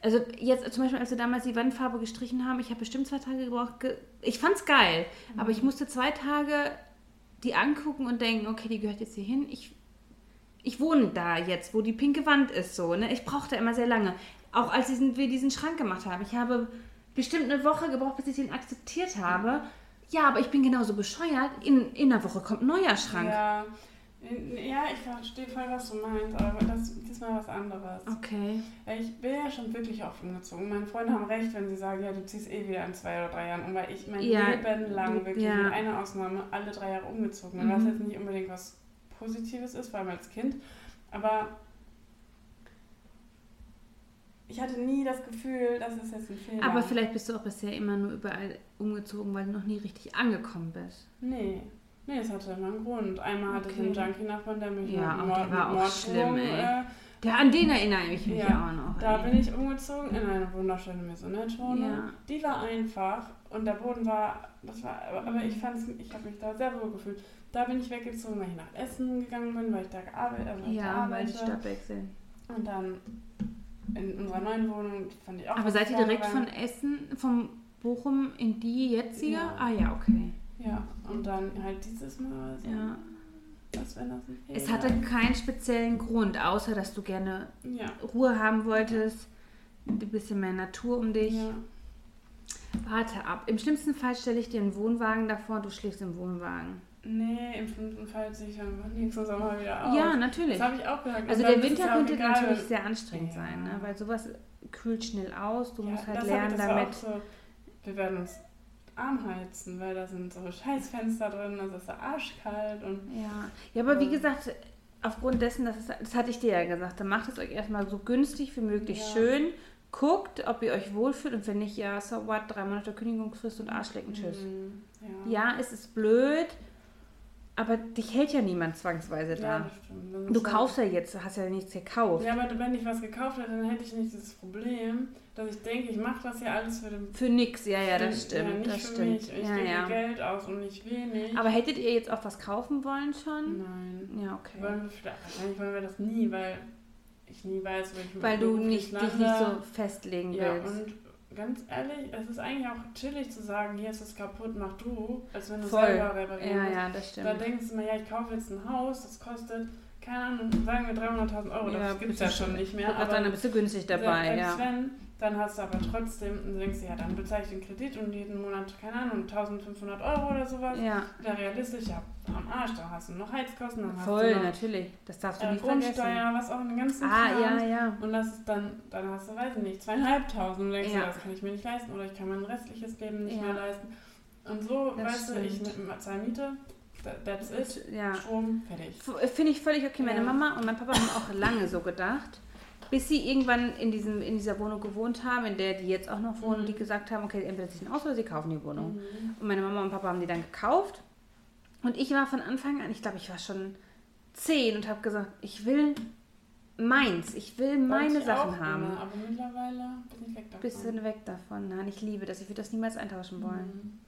Also jetzt zum Beispiel, als wir damals die Wandfarbe gestrichen haben, ich habe bestimmt zwei Tage gebraucht. Ge ich fand's geil, aber ich musste zwei Tage die angucken und denken, okay, die gehört jetzt hier hin. Ich, ich wohne da jetzt, wo die pinke Wand ist, so. Ne? Ich brauchte immer sehr lange. Auch als wir diesen Schrank gemacht haben. Ich habe bestimmt eine Woche gebraucht, bis ich den akzeptiert habe. Ja, aber ich bin genauso bescheuert. In, in einer Woche kommt ein neuer Schrank. Ja, ja, ich verstehe voll, was du meinst, aber das ist diesmal was anderes. Okay. Ich bin ja schon wirklich oft umgezogen. Meine Freunde haben recht, wenn sie sagen, ja, du ziehst eh wieder in zwei oder drei Jahren um, weil ich mein Ja, Leben lang wirklich ja. mit einer Ausnahme alle drei Jahre umgezogen bin. Mhm. Was jetzt nicht unbedingt was Positives ist, vor allem als Kind, aber ich hatte nie das Gefühl, das ist jetzt ein Fehler. Aber vielleicht bist du auch bisher immer nur überall umgezogen, weil du noch nie richtig angekommen bist. Nee. Nee, es hatte immer einen Grund. Einmal hatte ich Okay. einen Junkie-Nachbarn, der mich Ja, mit Mord, der war auch Morddrohungen, schlimm, ey. Äh, Der, an den erinnere ich mich Ja, auch noch. Da ey. bin ich umgezogen in eine wunderschöne Maisonette-Wohnung. Ja. Die war einfach und der Boden war, das war, aber, ich fand's, ich habe mich da sehr wohl gefühlt. Da bin ich weggezogen, weil ich nach Essen gegangen bin, weil ich da gearbeitet, weil ich da Ja, weil die arbeite. Stadt wechseln. Und dann in unserer neuen Wohnung fand ich auch. Aber seid ihr direkt von. Essen, vom Bochum in die jetzige? Ja. Ah ja, okay. Ja, und dann halt dieses Mal so, Ja. was wenn das Fehler Es hatte keinen speziellen Grund, außer dass du gerne Ja. Ruhe haben wolltest, ein bisschen mehr Natur um dich. ja. Warte ab. Im schlimmsten Fall stelle ich dir einen Wohnwagen davor und du schläfst im Wohnwagen. Nee, im schlimmsten Fall ziehe ich einfach nächsten Sommer wieder auf. Ja, natürlich. Das habe ich auch gesagt. Also dann der Winter könnte natürlich sehr anstrengend Ja. sein, ne? weil sowas kühlt schnell aus. Du musst halt das lernen das damit. So, wir werden uns arm heizen, weil da sind so Scheißfenster drin, also ist da arschkalt und Ja. ja, aber wie gesagt, aufgrund dessen, das, ist, das hatte ich dir ja gesagt, dann macht es euch erstmal so günstig wie möglich Ja. schön. Guckt, ob ihr euch wohlfühlt und wenn nicht, ja, so what, drei Monate Kündigungsfrist und Arschlecken, tschüss. Mhm, ja. Ja, es ist blöd, aber dich hält ja niemand zwangsweise Ja, da. das stimmt. Du ist kaufst ja jetzt, hast ja nichts gekauft. Ja, aber wenn ich was gekauft hätte, dann hätte ich nicht dieses Problem, dass ich denke, ich mache das ja alles für den. Für nix, ja, ja, das stimmt. Ja, nicht das für stimmt. mich. Ich ja, gebe ja. Geld aus und nicht wenig. Aber hättet ihr jetzt auch was kaufen wollen schon? Nein. Ja, okay. Wollen wir, wahrscheinlich wollen wir das nie, weil ich nie weiß, wo ich Weil du nicht, dich nicht so festlegen Ja, willst. und ganz ehrlich, es ist eigentlich auch chillig zu sagen, hier ist es kaputt, mach du, als wenn du Voll. selber reparieren Ja, musst. ja, das stimmt. Da denkst du mal, ja, ich kaufe jetzt ein Haus, das kostet, keine Ahnung, sagen wir 300.000 Euro, Ja, das gibt es ja schon nicht Ich mehr. wollte gerade sagen, da bist du günstig dabei, ja. wenn, dann hast du aber trotzdem, dann denkst du, ja, dann bezahle ich den Kredit und jeden Monat, keine Ahnung, 1500 Euro oder sowas. Ja, Wäre realistisch, ja, am Arsch, dann hast du noch Heizkosten, dann hast voll, du noch natürlich. Das darfst du äh, vergessen. Grundsteuer, was auch den ganzen Ah, Kram. ja, ja. Und das ist dann, dann hast du, weiß ich nicht, zweieinhalbtausend und denkst Ja. du, das kann ich mir nicht leisten oder ich kann mein restliches Leben nicht Ja. mehr leisten. Und so, Das weißt du, ich stimmt. ne- zahle Miete, that- that's it, Ja. Strom, fertig. Finde ich völlig okay. Meine Ja. Mama und mein Papa haben auch lange so gedacht, bis sie irgendwann in, diesem, in dieser Wohnung gewohnt haben, in der die jetzt auch noch wohnen, Mhm. die gesagt haben, okay, entweder ziehen aus oder sie kaufen die Wohnung. Mhm. Und meine Mama und Papa haben die dann gekauft. Und ich war von Anfang an, ich glaube, ich war schon zehn und habe gesagt, ich will meins, ich will meine ich Sachen haben. Immer, aber mittlerweile bin ich weg davon. Bisschen weg davon. Nein, ich liebe das. Ich würde das niemals eintauschen wollen. Mhm.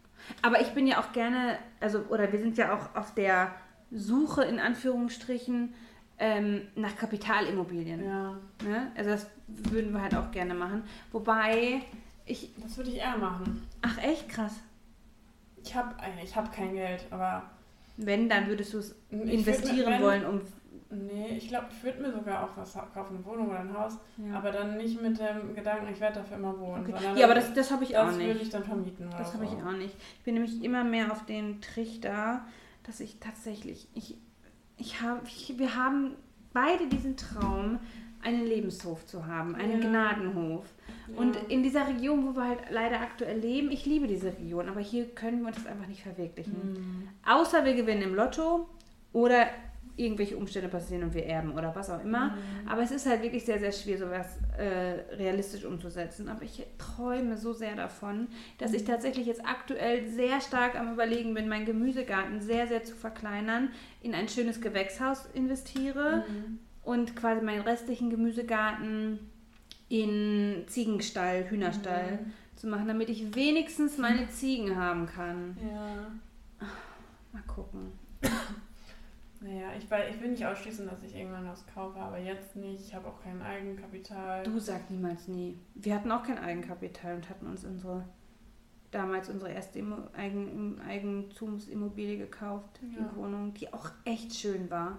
Aber ich bin ja auch gerne, also, oder wir sind ja auch auf der Suche in Anführungsstrichen ähm, nach Kapitalimmobilien. Ja, Ne? Also das würden wir halt auch gerne machen. Wobei ich. das würde ich eher machen. Ach echt krass. Ich habe ich hab kein Geld, aber Wenn, dann würdest du es investieren mir- wenn- wollen, um. nee, ich glaube, ich würde mir sogar auch was kaufen, eine Wohnung oder ein Haus, Ja, aber dann nicht mit dem Gedanken, ich werde dafür immer wohnen. okay. ja aber das, das habe ich auch das nicht. würde ich dann vermieten. Oder Das habe so. ich auch nicht. Ich bin nämlich immer mehr auf den Trichter, dass ich tatsächlich, ich, ich habe, ich, wir haben beide diesen Traum, einen Lebenshof zu haben, einen Ja. Gnadenhof. Ja. Und in dieser Region, wo wir halt leider aktuell leben, ich liebe diese Region, aber hier können wir uns das einfach nicht verwirklichen. Mhm. Außer wir gewinnen im Lotto oder irgendwelche Umstände passieren und wir erben oder was auch immer. Mhm. Aber es ist halt wirklich sehr, sehr schwer, sowas äh, realistisch umzusetzen. Aber ich träume so sehr davon, dass ich tatsächlich jetzt aktuell sehr stark am Überlegen bin, meinen Gemüsegarten sehr, sehr zu verkleinern, in ein schönes Gewächshaus investiere Mhm. und quasi meinen restlichen Gemüsegarten in Ziegenstall, Hühnerstall Mhm. zu machen, damit ich wenigstens meine <laughs> Ziegen haben kann. Ja. Mal gucken. <coughs> Naja, ich, weil, ich will nicht ausschließen, dass ich irgendwann was kaufe, aber jetzt nicht. Ich habe auch kein Eigenkapital. Du sag niemals nie. Wir hatten auch kein Eigenkapital und hatten uns unsere damals unsere erste Immo Eigen Eigentumsimmobilie gekauft, Ja. die Wohnung, die auch echt schön war.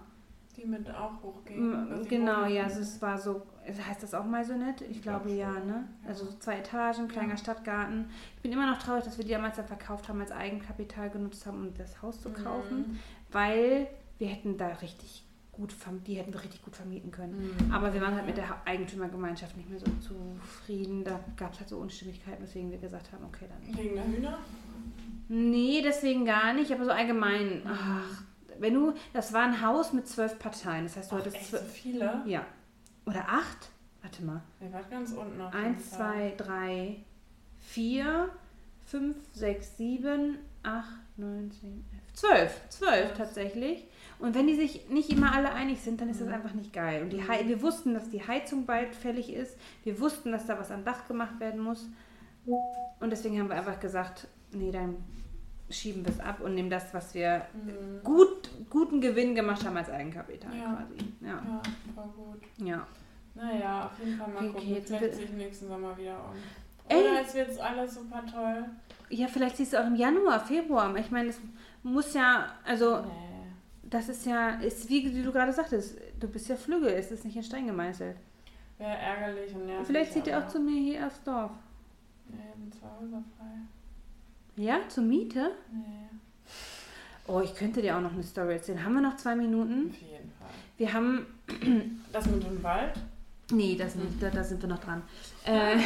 Die mit auch hochgehen. Ich Genau, ja, also es war so, heißt das auch mal so nett? Ich Ich glaub glaube ja, schon, ne? ja. Also so zwei Etagen, kleiner Ja. Stadtgarten. Ich bin immer noch traurig, dass wir die damals dann verkauft haben, als Eigenkapital genutzt haben, um das Haus zu kaufen, Mhm. weil wir hätten da richtig gut, die hätten wir richtig gut vermieten können. Mhm. Aber wir waren halt mit der Ha- Eigentümergemeinschaft nicht mehr so zufrieden. Da gab es halt so Unstimmigkeiten, weswegen wir gesagt haben, okay, dann. Wegen der Hühner? Nee, deswegen gar nicht, aber so allgemein. Ach, wenn du, das war ein Haus mit zwölf Parteien. Das heißt, du Ach, hattest echt so viele? Ja. Oder acht? Warte mal. Ihr wart ganz unten auf jeden Eins, zwei, drei, vier, fünf, sechs, sieben, acht, neun, zehn, elf. Zwölf. Zwölf tatsächlich. Und wenn die sich nicht immer alle einig sind, dann ist das Mhm. einfach nicht geil. Und die Hei wir wussten, dass die Heizung bald fällig ist. Wir wussten, dass da was am Dach gemacht werden muss. Und deswegen haben wir einfach gesagt, nee, dann schieben wir es ab und nehmen das, was wir Mhm. gut, guten Gewinn gemacht haben als Eigenkapital Ja. quasi. Ja. Ja, voll gut. ja. Naja, auf jeden Fall mal Okay, gucken. jetzt Vielleicht wird- ziehe ich nächsten Sommer wieder um. Ey. Oder es wird alles super toll. Ja, vielleicht siehst du auch im Januar, Februar. Ich meine, es muss ja, also Nee. Das ist ja, ist wie du gerade sagtest, du bist ja Flügge, es ist nicht in Stein gemeißelt. Wäre ärgerlich und nervig. Vielleicht zieht er auch zu mir hier aufs Dorf. Nee, sind zwei Häuser frei. Ja, zur Miete? Nee, Oh, ich könnte dir auch noch eine Story erzählen. Haben wir noch zwei Minuten? auf jeden Fall. Wir haben, <clears throat> Das mit dem Wald? nee, das nicht, da, da sind wir noch dran. Äh,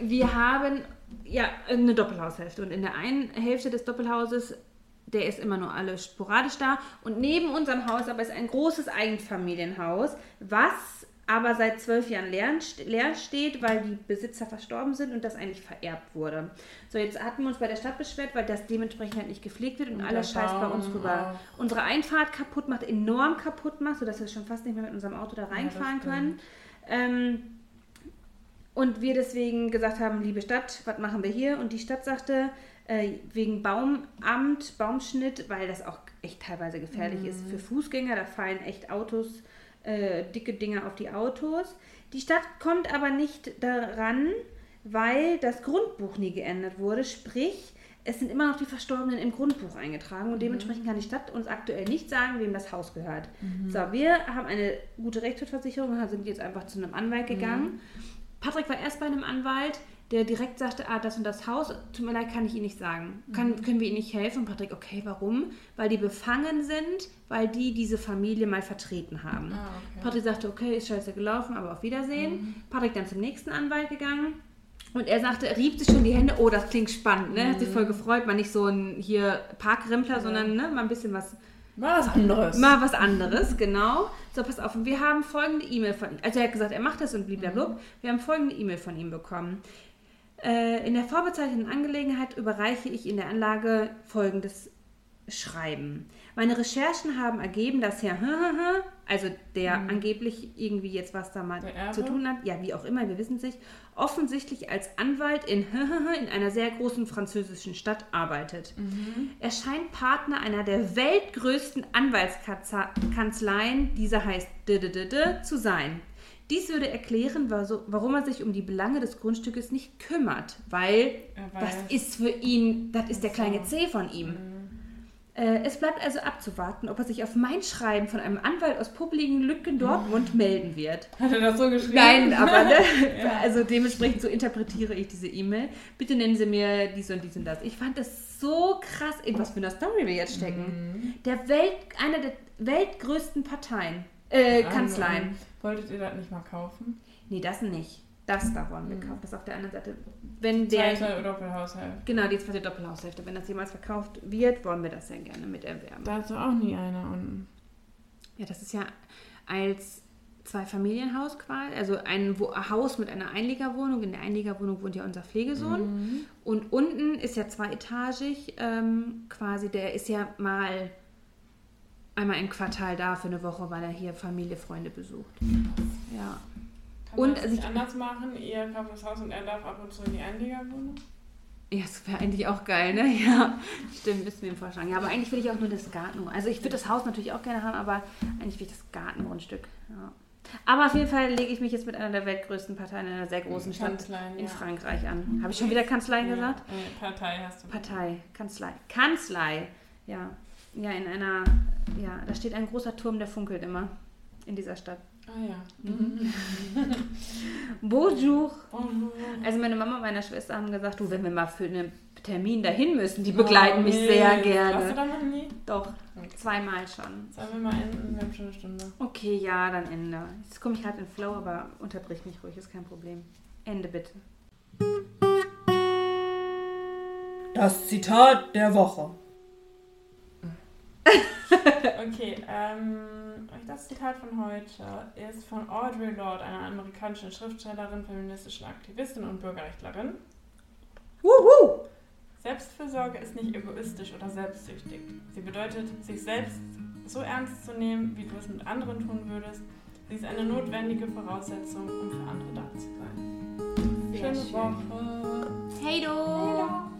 wir haben ja eine Doppelhaushälfte und in der einen Hälfte des Doppelhauses der ist immer nur alle sporadisch da. Und neben unserem Haus aber ist ein großes Eigenfamilienhaus, was aber seit zwölf Jahren leer, steht, weil die Besitzer verstorben sind und das eigentlich vererbt wurde. So, jetzt hatten wir uns bei der Stadt beschwert, weil das dementsprechend halt nicht gepflegt wird und, Und alles Scheiß bei uns rüber. Unsere Einfahrt kaputt macht, enorm kaputt macht, sodass wir schon fast nicht mehr mit unserem Auto da reinfahren das können. Ähm, und wir deswegen gesagt haben, liebe Stadt, was machen wir hier? Und die Stadt sagte, äh, wegen Baumamt, Baumschnitt, weil das auch echt teilweise gefährlich ist für Fußgänger, da fallen echt Autos, äh, dicke Dinger auf die Autos. Die Stadt kommt aber nicht daran, weil das Grundbuch nie geändert wurde, sprich, es sind immer noch die Verstorbenen im Grundbuch eingetragen und dementsprechend kann die Stadt uns aktuell nicht sagen, wem das Haus gehört. So, wir haben eine gute Rechtsschutzversicherung und sind jetzt einfach zu einem Anwalt gegangen. Patrick war erst bei einem Anwalt, der direkt sagte, ah, das und das Haus, tut mir leid, kann ich Ihnen nicht sagen. Kann, Können wir Ihnen nicht helfen? Und Patrick, okay, warum? Weil die befangen sind, weil die diese Familie mal vertreten haben. Ah, okay. Patrick sagte, okay, ist scheiße gelaufen, aber auf Wiedersehen. Patrick dann zum nächsten Anwalt gegangen. Und er sagte, er rieb sich schon die Hände, oh, das klingt spannend, ne? Hat sich voll gefreut, mal nicht so ein hier Parkrempler, sondern ne, mal ein bisschen was Mal was anderes. Mal was anderes, genau. So, pass auf. Wir haben folgende E-Mail von ihm. Also er hat gesagt, er macht das und blablabla. Wir haben folgende E-Mail von ihm bekommen. Äh, in der vorbezeichneten Angelegenheit überreiche ich in der Anlage folgendes schreiben. Meine Recherchen haben ergeben, dass Herr also der angeblich irgendwie jetzt was da mal zu tun hat, ja, wie auch immer, wir wissen es nicht, offensichtlich als Anwalt in in einer sehr großen französischen Stadt arbeitet. Er scheint Partner einer der weltgrößten Anwaltskanzleien, diese heißt zu sein. Dies würde erklären, warum er sich um die Belange des Grundstückes nicht kümmert, weil das ist für ihn, das ist der kleine. C von ihm. Mhm. Äh, es bleibt also abzuwarten, ob er sich auf mein Schreiben von einem Anwalt aus publigen Lücken Dortmund melden wird. Hat er das so geschrieben? Nein, aber ne? <laughs> Ja. also dementsprechend so interpretiere ich diese E-Mail. Bitte nennen Sie mir dies und dies und das. Ich fand das so krass, in was für einer Story wir jetzt stecken. Mhm. Der Welt, einer der weltgrößten Parteien, äh, Kanzleien. Wolltet ihr das nicht mal kaufen? Nee, das nicht. Das da wollen wir Mhm. kaufen. Das auf der anderen Seite. Wenn der. Zweite Doppelhaushalt. Genau, die zweite Doppelhaushälfte. Wenn das jemals verkauft wird, wollen wir das sehr gerne mit erwerben. Da ist auch nie einer unten. Ja, das ist ja als Zwei-Familienhaus quasi, also ein Haus mit einer Einliegerwohnung. In der Einliegerwohnung wohnt ja unser Pflegesohn. Mhm. Und unten ist ja zweietagig ähm, quasi, der ist ja mal einmal im Quartal da für eine Woche, weil er hier Familie, Freunde besucht. Ja. Kann Und man das also anders machen? Ihr kauft das Haus und er darf ab und zu in die Einliegerwohnung? Ja, das wäre eigentlich auch geil, ne? <laughs> Ja, stimmt, müssen wir ihm vorschlagen. Ja, aber eigentlich will ich auch nur das Garten. Also ich würde das Haus natürlich auch gerne haben, aber eigentlich will ich das Gartengrundstück. Ja. Aber auf jeden Fall lege ich mich jetzt mit einer der weltgrößten Parteien in einer sehr großen Stadt in ja. Frankreich an. Habe ich schon wieder Kanzlei Ja, gesagt? äh, Partei hast du. Partei, Kanzlei. Kanzlei, ja. Ja, in einer, ja, da steht ein großer Turm, der funkelt immer in dieser Stadt. Ah ja. Mhm. <laughs> Bonjour. Bonjour. Also meine Mama und meine Schwester haben gesagt, du, wenn wir mal für einen Termin dahin müssen, die begleiten Oh, mich nee. sehr Warst du gerne. da noch nie? Doch, Okay. zweimal schon. Sollen wir mal enden? Wir haben schon eine Stunde. Okay, ja, dann Ende. Jetzt komme ich gerade in Flow, aber unterbrich mich ruhig, ist kein Problem. Ende bitte. Das Zitat der Woche. <laughs> Okay, ähm, das Zitat von heute ist von Audre Lorde, einer amerikanischen Schriftstellerin, feministischen Aktivistin und Bürgerrechtlerin. Wuhu! Selbstfürsorge ist nicht egoistisch oder selbstsüchtig. Sie bedeutet, sich selbst so ernst zu nehmen, wie du es mit anderen tun würdest. Sie ist eine notwendige Voraussetzung, um für andere da zu sein. Sehr Schöne schön. Woche. Hey du!